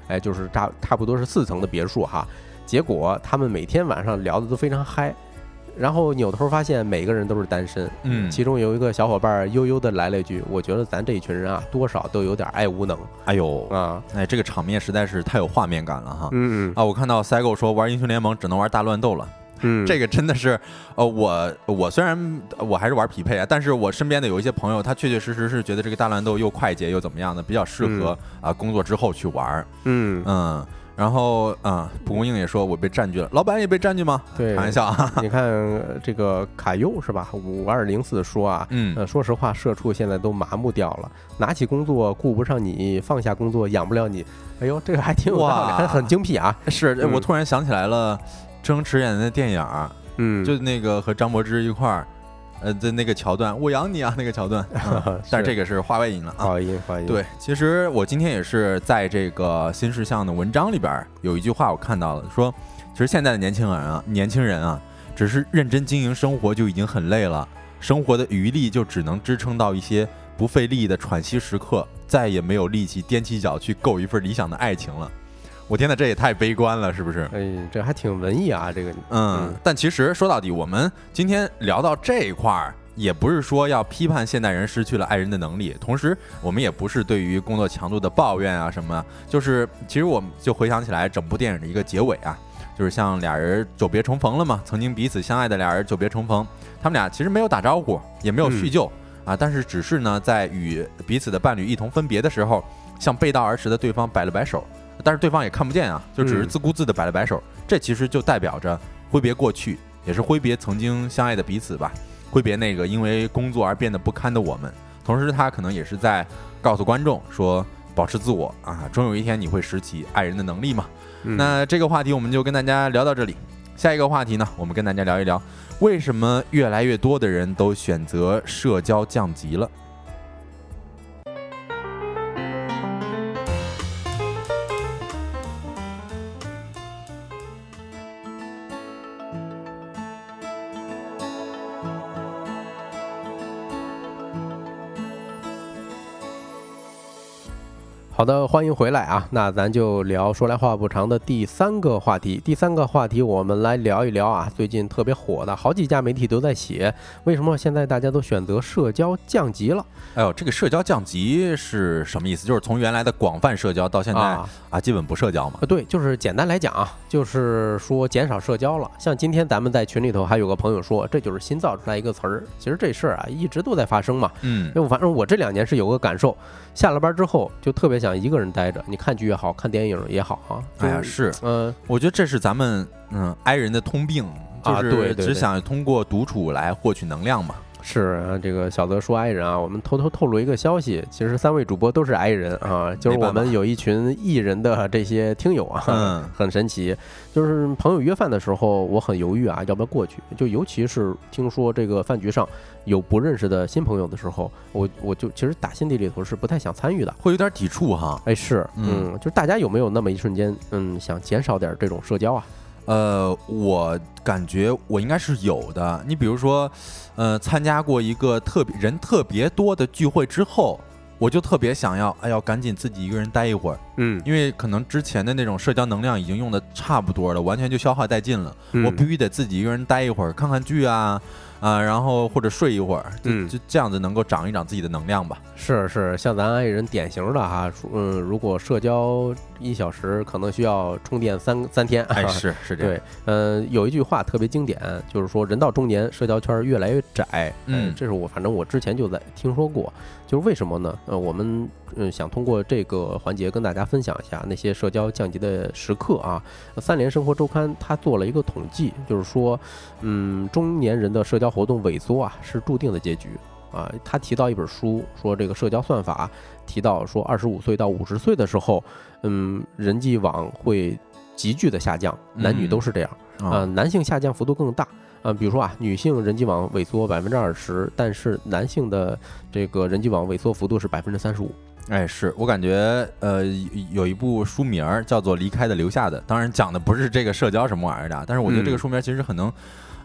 哎，就是差差不多是四层的别墅哈。结果他们每天晚上聊的都非常嗨，然后扭头发现每个人都是单身，嗯。其中有一个小伙伴悠悠的来了一句：“我觉得咱这一群人啊，多少都有点爱无能。哎呦，啊。哎，这个场面实在是太有画面感了哈。”嗯啊，我看到 Cygo 说玩英雄联盟只能玩大乱斗了，嗯，这个真的是，呃，我我虽然我还是玩匹配啊，但是我身边的有一些朋友，他确确实实是觉得这个大乱斗又快捷又怎么样的，比较适合啊、工作之后去玩。嗯，嗯，然后啊，蒲公英也说我被占据了，老板也被占据吗？对开玩笑啊。你看呃这个卡优是吧？五二零四说啊，嗯呃，说实话，社畜现在都麻木掉了，拿起工作顾不上你，放下工作养不了你。哎呦，这个还挺有道理，哇还很精辟啊。是，我突然想起来了，周星驰演的那电影，嗯，就那个和张柏芝一块儿，呃的那个桥段，我养你啊那个桥段，(laughs) 嗯但是这个是话外音了啊。话音话音，对，其实我今天也是在这个新事项的文章里边儿有一句话我看到了，说其实现在的年轻人啊，年轻人啊，只是认真经营生活就已经很累了，生活的余力就只能支撑到一些不费力的喘息时刻，再也没有力气踮起脚去够一份理想的爱情了。我天呐，这也太悲观了，是不是？哎，这还挺文艺啊，这个，嗯，但其实说到底，我们今天聊到这一块儿，也不是说要批判现代人失去了爱人的能力，同时我们也不是对于工作强度的抱怨啊什么，就是其实我们就回想起来整部电影的一个结尾啊，就是像俩人久别重逢了嘛，曾经彼此相爱的俩人久别重逢，他们俩其实没有打招呼，也没有叙旧。啊，但是只是呢，在与彼此的伴侣一同分别的时候，向背道而驰的对方摆了摆手，但是对方也看不见啊，就只是自顾自的摆了摆手。这其实就代表着挥别过去，也是挥别曾经相爱的彼此吧，挥别那个因为工作而变得不堪的我们。同时，他可能也是在告诉观众说，保持自我啊，终有一天你会拾起爱人的能力嘛。那这个话题我们就跟大家聊到这里。下一个话题呢，我们跟大家聊一聊，为什么越来越多的人都选择社交降级了？好的，欢迎回来啊！那咱就聊说来话不长的第三个话题。第三个话题，我们来聊一聊啊，最近特别火的，好几家媒体都在写，为什么现在大家都选择社交降级了？哎呦，这个社交降级是什么意思？就是从原来的广泛社交到现在啊，基本不社交嘛？对，就是简单来讲啊，就是说减少社交了。像今天咱们在群里头还有个朋友说，这就是新造出来一个词儿。其实这事儿啊，一直都在发生嘛。嗯，因为反正我这两年是有个感受，下了班之后就特别想。一个人待着，你看剧也好看电影也好啊。哎呀，是，嗯，我觉得这是咱们嗯 i 人的通病，就是只想通过独处来获取能量嘛。是啊这个小泽说爱人啊，我们偷偷透露一个消息，其实三位主播都是爱人啊，就是我们有一群艺人的这些听友啊，嗯，很神奇。就是朋友约饭的时候，我很犹豫啊，要不要过去？就尤其是听说这个饭局上有不认识的新朋友的时候，我我就其实打心底里头是不太想参与的，会有点抵触哈。哎，是，嗯，就是大家有没有那么一瞬间，嗯，想减少点这种社交啊？呃，我感觉我应该是有的。你比如说，呃，参加过一个特别人特别多的聚会之后，我就特别想要，哎，要赶紧自己一个人待一会儿。嗯，因为可能之前的那种社交能量已经用的差不多了，完全就消耗殆尽了。我必须得自己一个人待一会儿，看看剧啊。啊，然后或者睡一会儿，嗯，就这样子能够长一长自己的能量吧。是是，像咱爱人典型的哈，嗯，如果社交一小时，可能需要充电三三天。哎，(laughs) 是是这样。对，嗯，有一句话特别经典，就是说人到中年，社交圈越来越窄。嗯，这是我反正我之前就在听说过，就是为什么呢？呃，我们嗯想通过这个环节跟大家分享一下那些社交降级的时刻啊。三联生活周刊它做了一个统计，就是说，嗯，中年人的社交活动萎缩啊，是注定的结局啊。他提到一本书，说这个社交算法提到说，二十五岁到五十岁的时候，嗯，人际网会急剧的下降，男女都是这样啊。男性下降幅度更大嗯，比如说啊，女性人际网萎缩百分之二十，但是男性的这个人际网萎缩幅度是百分之三十五。哎，是我感觉，呃，有一部书名叫做《离开的留下的》，当然讲的不是这个社交什么玩意儿的，但是我觉得这个书名其实很能。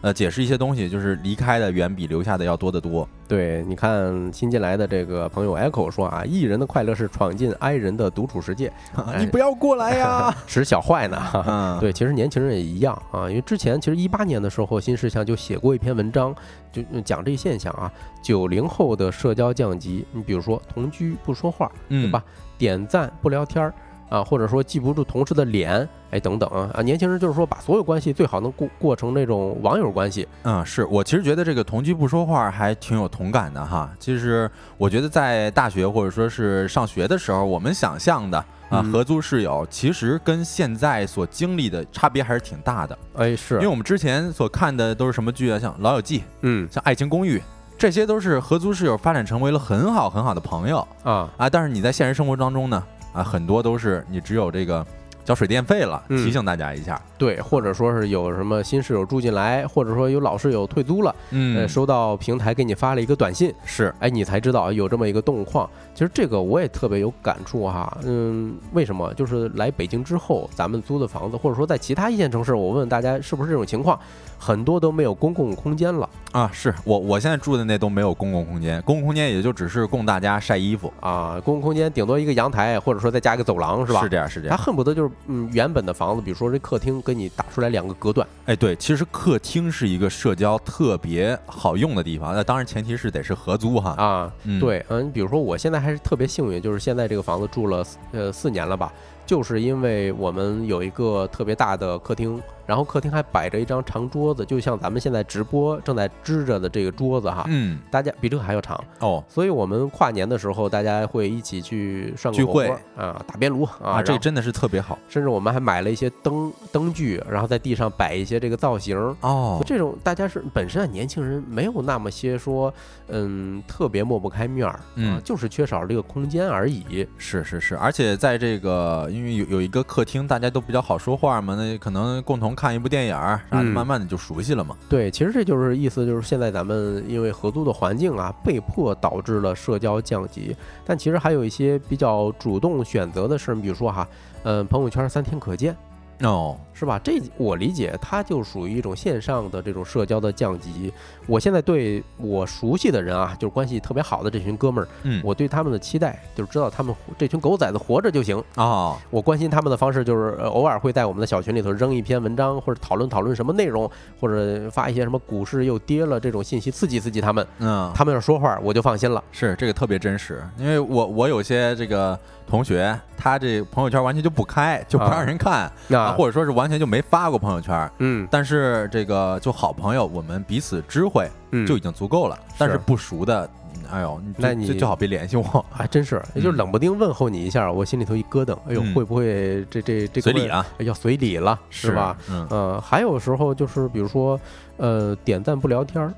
呃，解释一些东西，就是离开的远比留下的要多得多。对，你看新进来的这个朋友 Echo 说啊，艺人的快乐是闯进 I 人的独处世界，(laughs) 你不要过来呀，(laughs) 使小坏呢。(laughs) 对，其实年轻人也一样啊，因为之前其实一八年的时候，新事项就写过一篇文章，就讲这现象啊，九零后的社交降级。你比如说同居不说话，对吧？点赞不聊天儿。啊，或者说记不住同事的脸，哎，等等啊，年轻人就是说把所有关系最好能过过成那种网友关系。嗯，是我其实觉得这个同居不说话还挺有同感的哈。其实我觉得在大学或者说是上学的时候，我们想象的啊合租室友，其实跟现在所经历的差别还是挺大的。哎，是因为我们之前所看的都是什么剧啊？像《老友记》，嗯，像《爱情公寓》，这些都是合租室友发展成为了很好很好的朋友啊啊！但是你在现实生活当中呢？啊，很多都是你只有这个交水电费了，提醒大家一下。对，或者说是有什么新室友住进来，或者说有老室友退租了，嗯，收到平台给你发了一个短信，是，哎，你才知道有这么一个动况。其实这个我也特别有感触哈，嗯，为什么？就是来北京之后，咱们租的房子，或者说在其他一线城市，我问大家是不是这种情况？很多都没有公共空间了啊。是我我现在住的那都没有公共空间，公共空间也就只是供大家晒衣服啊。公共空间顶多一个阳台，或者说再加一个走廊，是吧？是这样，是这样。他恨不得就是嗯，原本的房子，比如说这客厅，给你打出来两个隔断。哎，对，其实客厅是一个社交特别好用的地方，那当然前提是得是合租哈。啊，对，嗯，比如说我现在还是特别幸运，就是现在这个房子住了呃四年了吧。就是因为我们有一个特别大的客厅。然后客厅还摆着一张长桌子，就像咱们现在直播正在支着的这个桌子哈，嗯，大家比这个还要长哦。所以我们跨年的时候，大家会一起去涮聚会啊，打边炉啊，这真的是特别好。甚至我们还买了一些灯灯具，然后在地上摆一些这个造型哦。这种大家是本身啊，年轻人没有那么些说，嗯，特别抹不开面儿，嗯，就是缺少这个空间而已。是是是，而且在这个因为有有一个客厅，大家都比较好说话嘛，那可能共同看一部电影儿。然后慢慢的就熟悉了嘛。对，其实这就是意思，就是现在咱们因为合租的环境啊，被迫导致了社交降级。但其实还有一些比较主动选择的事，比如说哈，嗯，朋友圈三天可见。哦，是吧？这我理解，它就属于一种线上的这种社交的降级。我现在对我熟悉的人啊，就是关系特别好的这群哥们儿，嗯，我对他们的期待就是知道他们这群狗崽子活着就行啊。我关心他们的方式就是偶尔会在我们的小群里头扔一篇文章，或者讨论讨论什么内容，或者发一些什么股市又跌了这种信息，刺激刺激他们。嗯，他们要说话，我就放心了。是这个特别真实，因为我我有些这个同学，他这朋友圈完全就不开，就不让人看。或者说是完全就没发过朋友圈，嗯，但是这个就好朋友，我们彼此知会就已经足够了。但是不熟的，哎呦，那你最好别联系我，还真是，也就冷不丁问候你一下，我心里头一咯噔，哎呦，会不会这这这随礼啊？要随礼了，是吧？嗯，还有时候就是比如说，呃，点赞不聊天儿。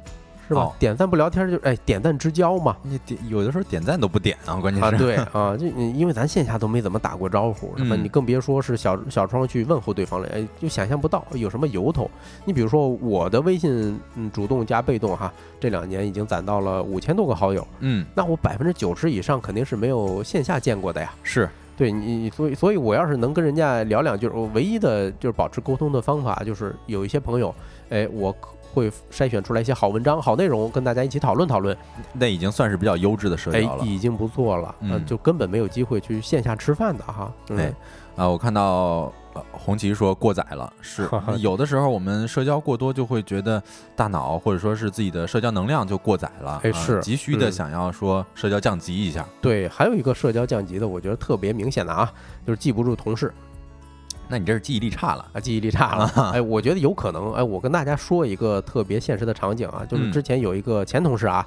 是吧？点赞不聊天就哎，点赞之交嘛。你点有的时候点赞都不点啊，关键是啊，对啊，就因为咱线下都没怎么打过招呼，是吧？你更别说是小小窗去问候对方了，哎，就想象不到有什么由头。你比如说我的微信，嗯，主动加被动哈，这两年已经攒到了五千多个好友，嗯，那我百分之九十以上肯定是没有线下见过的呀。是对你，所以所以我要是能跟人家聊两句，我唯一的就是保持沟通的方法就是有一些朋友，哎，我。会筛选出来一些好文章、好内容，跟大家一起讨论讨论。那已经算是比较优质的社交了，已经不错了。嗯，就根本没有机会去线下吃饭的哈。哎，啊，我看到红旗说过载了，是 (laughs) 有的时候我们社交过多，就会觉得大脑或者说是自己的社交能量就过载了，哎，是急需的想要说社交降级一下。对，还有一个社交降级的，我觉得特别明显的啊，就是记不住同事。那你这是记忆力差了啊！记忆力差了。哎，我觉得有可能。哎，我跟大家说一个特别现实的场景啊，就是之前有一个前同事啊，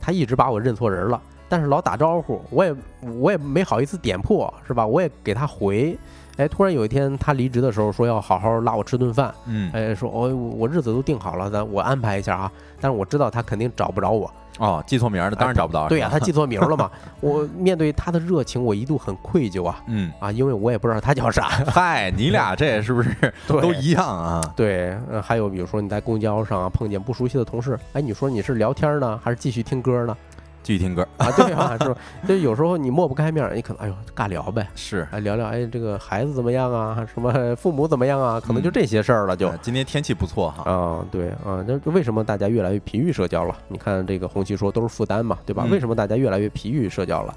他一直把我认错人了，但是老打招呼，我也我也没好意思点破，是吧？我也给他回。哎，突然有一天他离职的时候说要好好拉我吃顿饭。嗯。哎，说我我日子都定好了，咱我安排一下啊。但是我知道他肯定找不着我。哦，记错名了，当然找不到。对呀，(laughs) 他记错名了嘛。(laughs) 我面对他的热情，我一度很愧疚啊。嗯啊，因为我也不知道他叫啥。(laughs) 嗨，你俩这是不是都一样啊？对，还有比如说你在公交上啊碰见不熟悉的同事，哎，你说你是聊天呢，还是继续听歌呢？继续听歌啊，对啊，是吧？就有时候你抹不开面，你可能哎呦尬聊呗，是，哎聊聊，哎这个孩子怎么样啊？什么父母怎么样啊？可能就这些事儿了。就今天天气不错哈。啊，对啊，那为什么大家越来越疲于社交了？你看这个红旗说都是负担嘛，对吧？为什么大家越来越疲于社交了？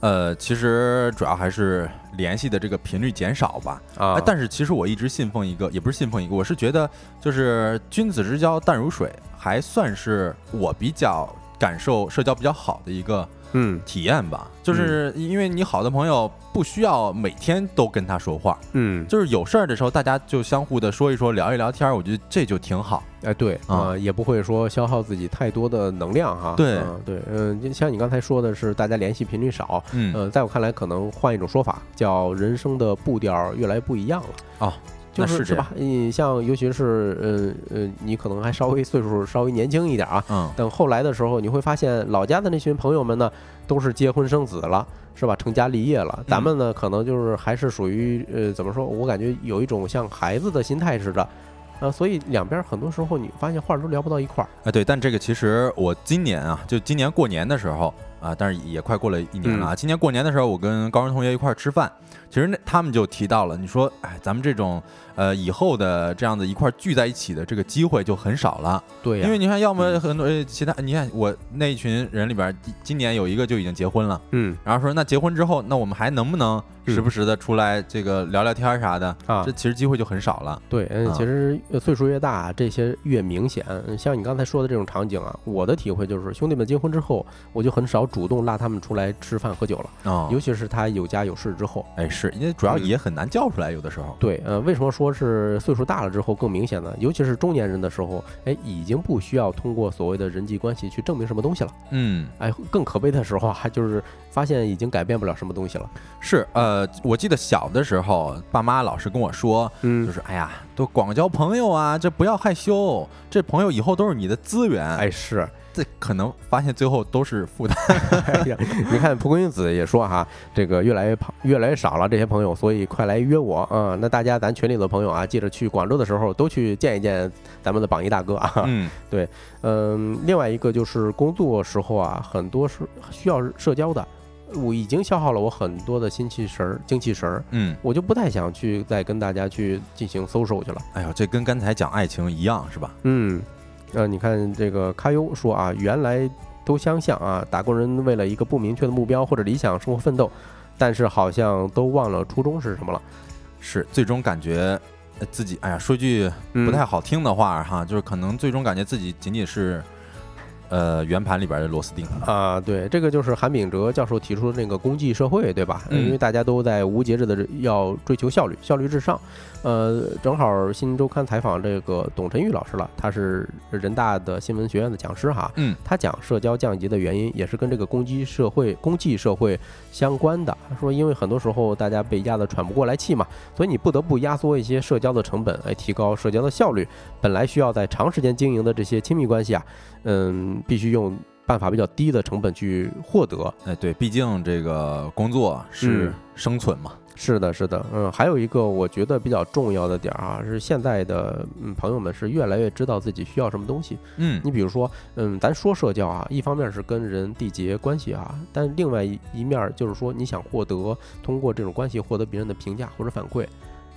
呃，其实主要还是联系的这个频率减少吧。啊，但是其实我一直信奉一个，也不是信奉一个，我是觉得就是君子之交淡如水，还算是我比较感受社交比较好的一个。嗯，体验吧，就是因为你好的朋友不需要每天都跟他说话，嗯，就是有事儿的时候大家就相互的说一说，聊一聊天，我觉得这就挺好。哎，对啊，也不会说消耗自己太多的能量哈。对，对，嗯，像你刚才说的是大家联系频率少，嗯，在我看来可能换一种说法，叫人生的步调越来越不一样了。哦。就是是吧？你像尤其是呃呃，你可能还稍微岁数稍微年轻一点啊。嗯。等后来的时候，你会发现老家的那群朋友们呢，都是结婚生子了，是吧？成家立业了。咱们呢，可能就是还是属于呃，怎么说？我感觉有一种像孩子的心态似的。呃，所以两边很多时候你发现话都聊不到一块儿。哎，对。但这个其实我今年啊，就今年过年的时候，啊，但是也快过了一年了啊。今年过年的时候，我跟高中同学一块儿吃饭，其实那他们就提到了，你说，哎，咱们这种呃以后的这样子一块儿聚在一起的这个机会就很少了。对呀、因为你看，要么很多呃其他，你看我那一群人里边，今今年有一个就已经结婚了，嗯然后说那结婚之后，那我们还能不能嗯时不时的出来这个聊聊天啥的？啊这其实机会就很少了。对，嗯，啊其实呃岁数越大，这些越明显。嗯像你刚才说的这种场景啊，我的体会就是，兄弟们结婚之后，我就很少主动拉他们出来吃饭喝酒了，哦尤其是他有家有室之后。哎，是因为主要嗯也很难叫出来，有的时候。对，呃，为什么说是岁数大了之后更明显呢？尤其是中年人的时候，哎，已经不需要通过所谓的人际关系去证明什么东西了。嗯，哎，更可悲的时候还就是发现已经改变不了什么东西了。是，呃，我记得小的时候，爸妈老是跟我说，嗯就嗯，是哎呀，都广交朋友啊，这不要害羞，这朋友以后都是你的资源。哎，是，这可能发现最后都是负担。(laughs) 哎呀，你看蒲公英子也说哈，这个越来越胖，越来越少了这些朋友，所以快来约我啊、嗯！那大家咱群里的朋友啊，记着去广州的时候都去见一见咱们的榜一大哥啊。嗯，(laughs) 嗯，另外一个就是工作时候啊，很多是需要社交的，我已经消耗了我很多的心气神儿、精气神儿，嗯，我就不太想去再跟大家去进行 social 去了。哎呦，这跟刚才讲爱情一样，是吧？嗯，呃，你看这个卡优说啊，原来都相像啊，打工人为了一个不明确的目标或者理想生活奋斗，但是好像都忘了初衷是什么了。是，最终感觉呃自己，哎呀，说句嗯不太好听的话哈，就是可能最终感觉自己仅仅是，呃，圆盘里边的螺丝钉。啊，对，这个就是韩炳哲教授提出的那个功绩社会，对吧？嗯因为大家都在无节制的要追求效率，效率至上。呃，正好《新周刊》采访这个董晨玉老师了，他是人大的新闻学院的讲师哈。嗯，他讲社交降级的原因，也是跟这个攻击社会、攻击社会相关的。他说，因为很多时候大家被压得喘不过来气嘛，所以你不得不压缩一些社交的成本，来提高社交的效率。本来需要在长时间经营的这些亲密关系啊，嗯，必须用办法比较低的成本去获得。哎，对，毕竟这个工作是嗯生存嘛。是的，是的，嗯，还有一个我觉得比较重要的点儿啊，是现在的嗯朋友们是越来越知道自己需要什么东西。嗯你比如说，嗯，咱说社交啊，一方面是跟人缔结关系啊，但另外一一面儿就是说，你想获得通过这种关系获得别人的评价或者反馈，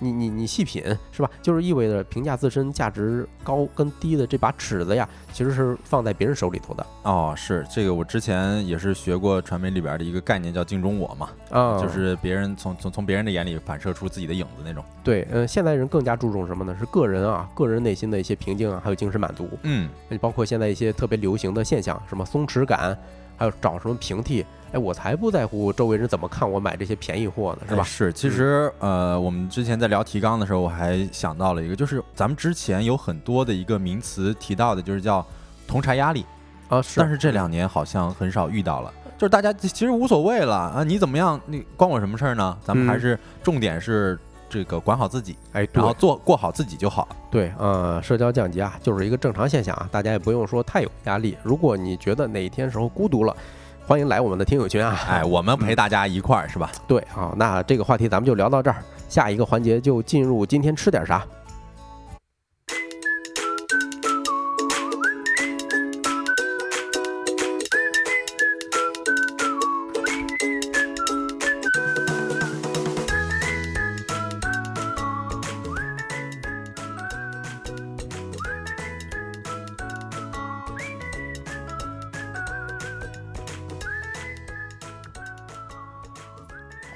你你你细品是吧？就是意味着评价自身价值高跟低的这把尺子呀，其实是放在别人手里头的哦，是这个，我之前也是学过传媒里边的一个概念，叫镜中我嘛，啊，就是别人从从从别人的眼里反射出自己的影子那种。对，嗯、现在人更加注重什么呢？是个人啊，个人内心的一些平静啊，还有精神满足。嗯，包括现在一些特别流行的现象，什么松弛感，还有找什么平替，哎，我才不在乎周围人怎么看我买这些便宜货呢，是吧？哎是，其实呃，我们之前在聊提纲的时候，我还想到了一个，就是咱们之前有很多的一个名词提到的，就是叫同柴压力，啊，是，但是这两年好像很少遇到了。就是大家其实无所谓了啊，你怎么样，你关我什么事儿呢？咱们还嗯是重点是这个管好自己，哎，对然后做过好自己就好了。对，呃，社交降级啊，就是一个正常现象啊，大家也不用说太有压力。如果你觉得哪一天时候孤独了，欢迎来我们的听友群啊，哎，我们陪大家一块儿是吧？对啊，那这个话题咱们就聊到这儿，下一个环节就进入今天吃点啥。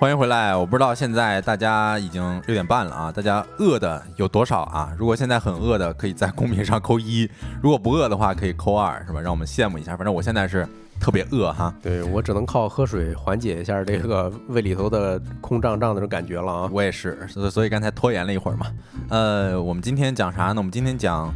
欢迎回来！我不知道现在大家已经六点半了啊，大家饿的有多少啊？如果现在很饿的，可以在公屏上扣一；如果不饿的话，可以扣二，是吧？让我们羡慕一下。反正我现在是特别饿哈。对我只能靠喝水缓解一下这个胃里头的空胀胀的这种感觉了啊。我也是，所所以刚才拖延了一会儿嘛。呃，我们今天讲啥呢？我们今天讲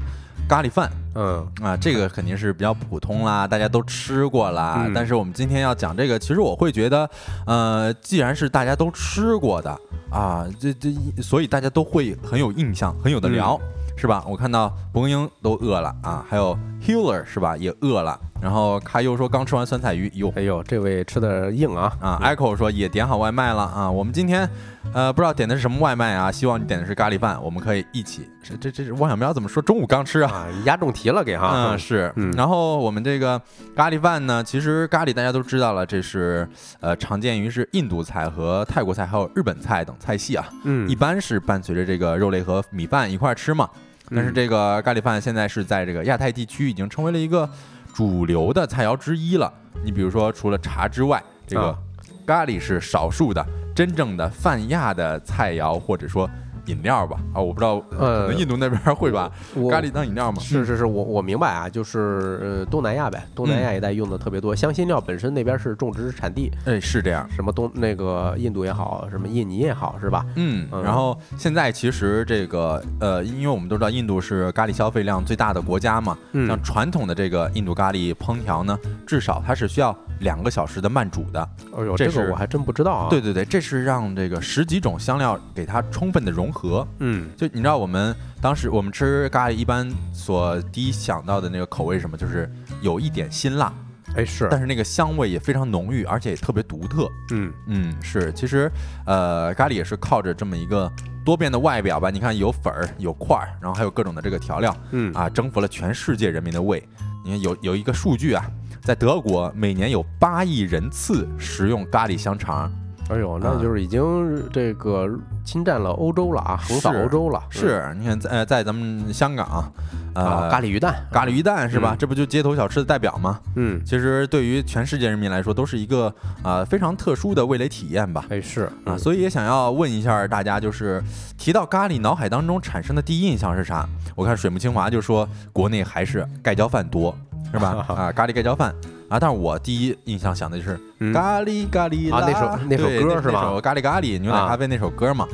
咖喱饭嗯啊，这个肯定是比较普通啦，大家都吃过啦。嗯但是我们今天要讲这个，其实我会觉得，呃，既然是大家都吃过的啊，这这所以大家都会很有印象，很有的聊。是吧？我看到蒲公英都饿了啊，还有 Healer 是吧，也饿了。然后卡又说刚吃完酸菜鱼，哟哎呦，这位吃的硬啊！啊，Echo 说也点好外卖了啊，我们今天呃不知道点的是什么外卖啊，希望你点的是咖喱饭，我们可以一起。这这这汪小喵怎么说中午刚吃啊？啊，压重题了给哈。嗯，是，嗯然后我们这个咖喱饭呢，其实咖喱大家都知道了，这是呃常见于是印度菜和泰国菜还有日本菜等菜系啊，嗯一般是伴随着这个肉类和米饭一块儿吃嘛。但是嗯这个咖喱饭现在是在这个亚太地区已经成为了一个主流的菜肴之一了。你比如说，除了茶之外，这个啊咖喱是少数的真正的泛亚的菜肴或者说饮料吧。啊，我不知道，可呃能印度那边会把咖喱当饮料吗？是是是，我我明白啊，就是呃东南亚呗，东南亚一带用的特别多。香辛料本身那边是种植产地，哎，是这样。什么东那个印度也好，什么印尼也好，是吧？嗯，嗯然后现在其实这个呃，因为我们都知道印度是咖喱消费量最大的国家嘛，嗯像传统的这个印度咖喱烹调呢，至少它是需要两个小时的慢煮的。哎呦，这个我还真不知道啊。对，对对，这是让这个十几种香料给它充分的融合。嗯就你知道，我们当时我们吃咖喱，一般所第一想到的那个口味是什么？就是有一点辛辣，哎是，但是那个香味也非常浓郁，而且也特别独特。嗯嗯，是，其实呃，咖喱也是靠着这么一个多变的外表吧。你看，有粉儿，有块儿，然后还有各种的这个调料嗯啊，征服了全世界人民的胃。你看有有一个数据啊，在德国每年有八亿人次食用咖喱香肠。哎呦，那啊就是已经这个侵占了欧洲了啊，横扫欧洲了。是，你看在呃在咱们香港呃，咖喱鱼蛋，咖喱鱼蛋是吧？嗯这不就街头小吃的代表吗？嗯，其实对于全世界人民来说，都是一个啊、非常特殊的味蕾体验吧。哎是啊，嗯所以也想要问一下大家，就是提到咖喱，脑海当中产生的第一印象是啥？我看水木清华就说国内还是盖浇饭多，是吧？(laughs) 啊，咖喱盖浇饭啊，但是我第一印象想的就是嗯。咖喱咖喱啊那首那首歌是吧？那首咖喱咖喱牛奶啊。咖啡那首歌嘛。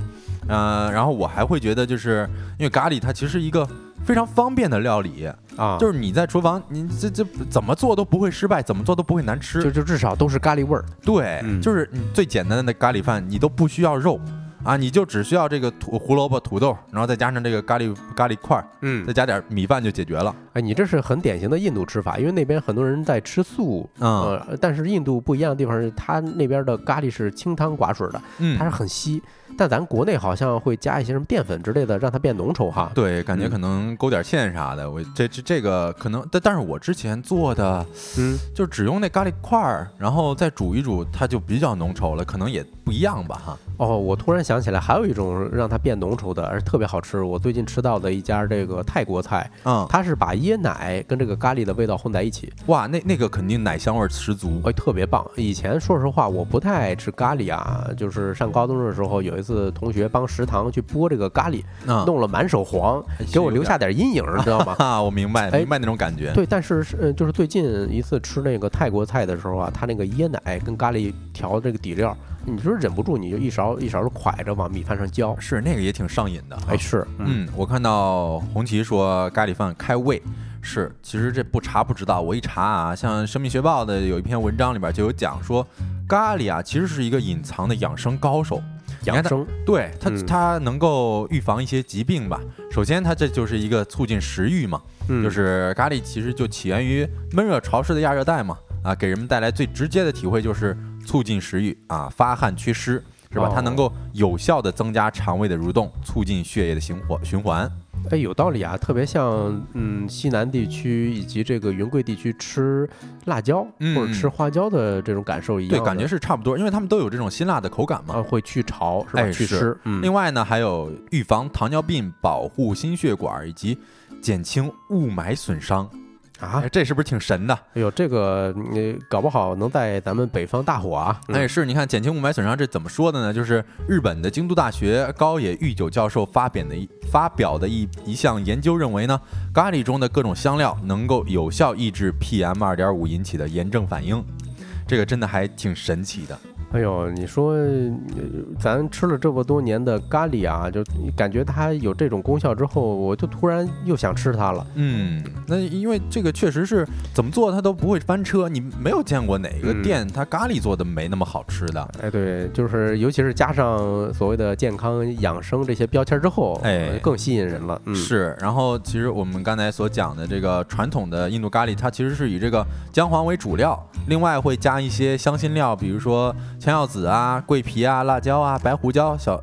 嗯、然后我还会觉得，就是因为咖喱它其实是一个非常方便的料理，啊，就是你在厨房，你这这怎么做都不会失败，怎么做都不会难吃。就就至少都是咖喱味儿。对，嗯。就是你最简单的咖喱饭，你都不需要肉啊，你就只需要这个土胡萝卜、土豆，然后再加上这个咖喱咖喱块儿，嗯再加点米饭就解决了。哎，你这是很典型的印度吃法，因为那边很多人在吃素，嗯呃，但是印度不一样的地方是，它那边的咖喱是清汤寡水的，嗯它是很稀，但咱国内好像会加一些什么淀粉之类的，让它变浓稠哈。对，感觉嗯可能勾点芡啥的，我这这这个可能，但但是我之前做的嗯，就只用那咖喱块儿，然后再煮一煮，它就比较浓稠了，可能也不一样吧哈。哦，我突然想起来，还有一种让它变浓稠的，而且特别好吃。我最近吃到的一家这个泰国菜，嗯，它是把椰奶跟这个咖喱的味道混在一起，哇，那那个肯定奶香味儿十足。哎，特别棒。以前说实话，我不太爱吃咖喱啊，就是上高中的时候，有一次同学帮食堂去剥这个咖喱，嗯，弄了满手黄，哎给我留下点阴影，你知道吗？啊，我明白哎明白那种感觉。对，但是是呃，就是最近一次吃那个泰国菜的时候啊，它那个椰奶跟咖喱调这个底料，你就是忍不住你就一勺一勺的蒯着往米饭上浇。是那个也挺上瘾的哈。哎，是，嗯，我看到红旗说咖喱饭开胃，是，其实这不查不知道，我一查啊，像《生命学报》的有一篇文章里边就有讲说，咖喱啊其实是一个隐藏的养生高手，养生，对它嗯它能够预防一些疾病吧。首先，它这就是一个促进食欲嘛，嗯就是咖喱其实就起源于闷热潮湿的亚热带嘛，啊，给人们带来最直接的体会就是促进食欲啊，发汗祛湿。是吧？它能够有效的增加肠胃的蠕动，促进血液的循环循环。哎，有道理啊，特别像嗯西南地区以及这个云贵地区吃辣椒、嗯或者吃花椒的这种感受一样对，感觉是差不多，因为他们都有这种辛辣的口感嘛。啊会去潮是吧？哎去湿，嗯，另外呢，还有预防糖尿病、保护心血管以及减轻雾霾损伤。啊哎，这是不是挺神的？哎呦，这个你搞不好能在咱们北方大火啊！嗯哎，是，你看减轻雾霾损伤，这怎么说的呢？就是日本的京都大学高野裕久教授发表的一发表的一一项研究认为呢，咖喱中的各种香料能够有效抑制 PM 二点五引起的炎症反应，这个真的还挺神奇的。哎呦，你说，呃咱吃了这么多年的咖喱啊，就感觉它有这种功效之后，我就突然又想吃它了。嗯，那因为这个确实是怎么做它都不会翻车，你没有见过哪个嗯店它咖喱做的没那么好吃的。哎，对，就是尤其是加上所谓的健康养生这些标签之后，哎呃更吸引人了。嗯，是，然后其实我们刚才所讲的这个传统的印度咖喱，它其实是以这个姜黄为主料，另外会加一些香辛料，比如说香药子啊、桂皮啊、辣椒啊、白胡椒、小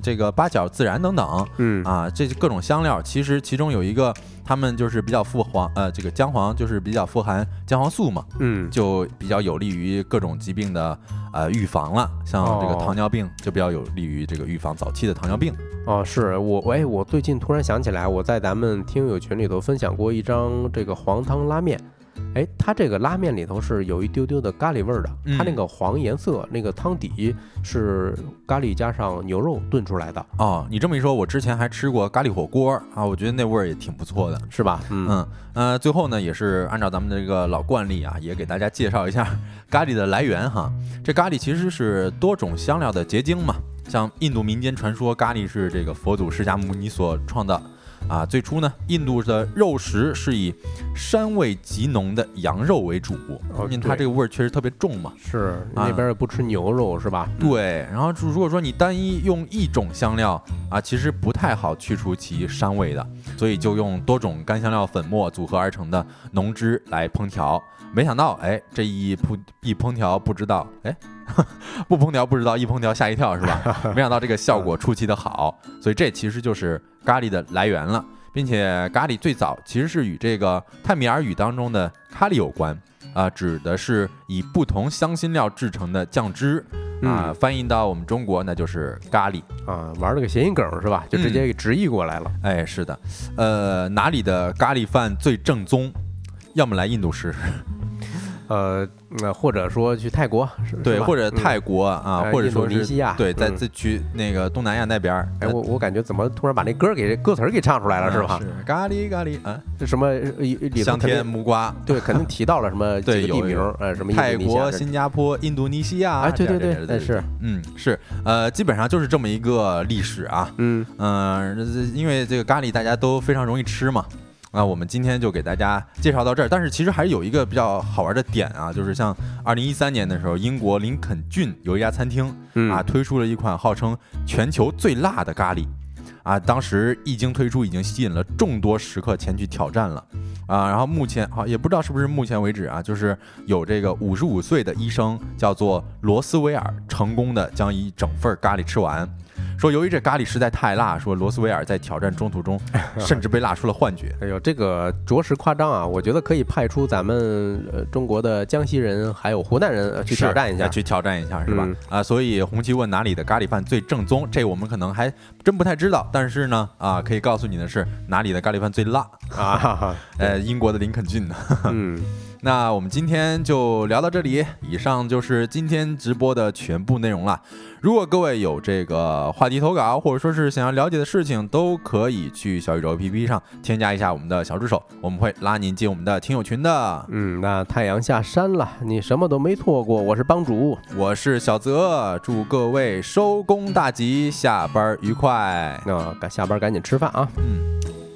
这个八角、孜然等等嗯啊，这各种香料，其实其中有一个，他们就是比较富黄，呃，这个姜黄就是比较富含姜黄素嘛，嗯，就比较有利于各种疾病的呃预防了，像这个哦糖尿病就比较有利于这个预防早期的糖尿病。哦，是我，哎，我最近突然想起来，我在咱们听友群里头分享过一张这个黄汤拉面。哎，它这个拉面里头是有一丢丢的咖喱味儿的，它那嗯个黄颜色，那个汤底是咖喱加上牛肉炖出来的，哦，你这么一说，我之前还吃过咖喱火锅啊，我觉得那味儿也挺不错的。是吧？嗯嗯呃，最后呢，也是按照咱们的这个老惯例啊，也给大家介绍一下咖喱的来源哈。这咖喱其实是多种香料的结晶嘛，像印度民间传说，咖喱是这个佛祖释迦牟尼所创造。啊，最初呢，印度的肉食是以膻味极浓的羊肉为主，哦因为它这个味儿确实特别重嘛。是啊那边也不吃牛肉是吧？对，然后如果说你单一用一种香料啊，其实不太好去除其膻味的，所以就用多种干香料粉末组合而成的浓汁来烹调。没想到，哎，这一烹一烹调不知道，哎，(laughs) 不烹调不知道，一烹调吓一跳是吧？(laughs) 没想到这个效果出奇的好，所以这其实就是咖喱的来源了，并且咖喱最早其实是与这个泰米尔语当中的咖喱有关。啊、指的是以不同香辛料制成的酱汁，啊，嗯翻译到我们中国那就是咖喱。啊，玩了个谐音梗是吧？就直接给直译过来了。哎，是的，呃，哪里的咖喱饭最正宗？要么来印度试试，呃，那或者说去泰国，是对，或者嗯泰国啊，或者说是尼西亚对，在嗯自去那个东南亚那边儿。哎，呃我我感觉怎么突然把那歌给歌词儿给唱出来了，是吧？是咖喱咖喱啊，这什么香甜木瓜，(laughs) 对，肯定提到了什么 (laughs) 对有几个地名，呃，什么泰国、新加坡、印度尼西亚，啊，对对对哎是，嗯，是，呃，基本上就是这么一个历史啊。嗯。嗯、因为这个咖喱大家都非常容易吃嘛，啊，我们今天就给大家介绍到这儿。但是其实还是有一个比较好玩的点啊，就是像二零一三年的时候，英国林肯郡有一家餐厅嗯啊，推出了一款号称全球最辣的咖喱。啊，当时一经推出，已经吸引了众多食客前去挑战了，啊，然后目前好也不知道是不是目前为止啊，就是有这个五十五岁的医生叫做罗斯威尔，成功的将一整份咖喱吃完。说由于这咖喱实在太辣，说罗斯威尔在挑战中途中 (laughs) 甚至被辣出了幻觉。哎呦，这个着实夸张啊！我觉得可以派出咱们呃中国的江西人还有湖南人呃去挑战一下哎。去挑战一下是吧嗯？啊，所以红旗问哪里的咖喱饭最正宗，这我们可能还真不太知道。但是呢，啊，可以告诉你的是哪里的咖喱饭最辣。啊哈哈，呃，英国的林肯郡呢。嗯，(laughs) (laughs) 那我们今天就聊到这里，以上就是今天直播的全部内容了。如果各位有这个话题投稿，或者说是想要了解的事情，都可以去小宇宙 APP 上添加一下我们的小助手，我们会拉您进我们的听友群的。嗯，那太阳下山了，你什么都没错过。我是帮主，我是小泽，祝各位收工大吉，下班愉快。那、赶下班赶紧吃饭啊。嗯。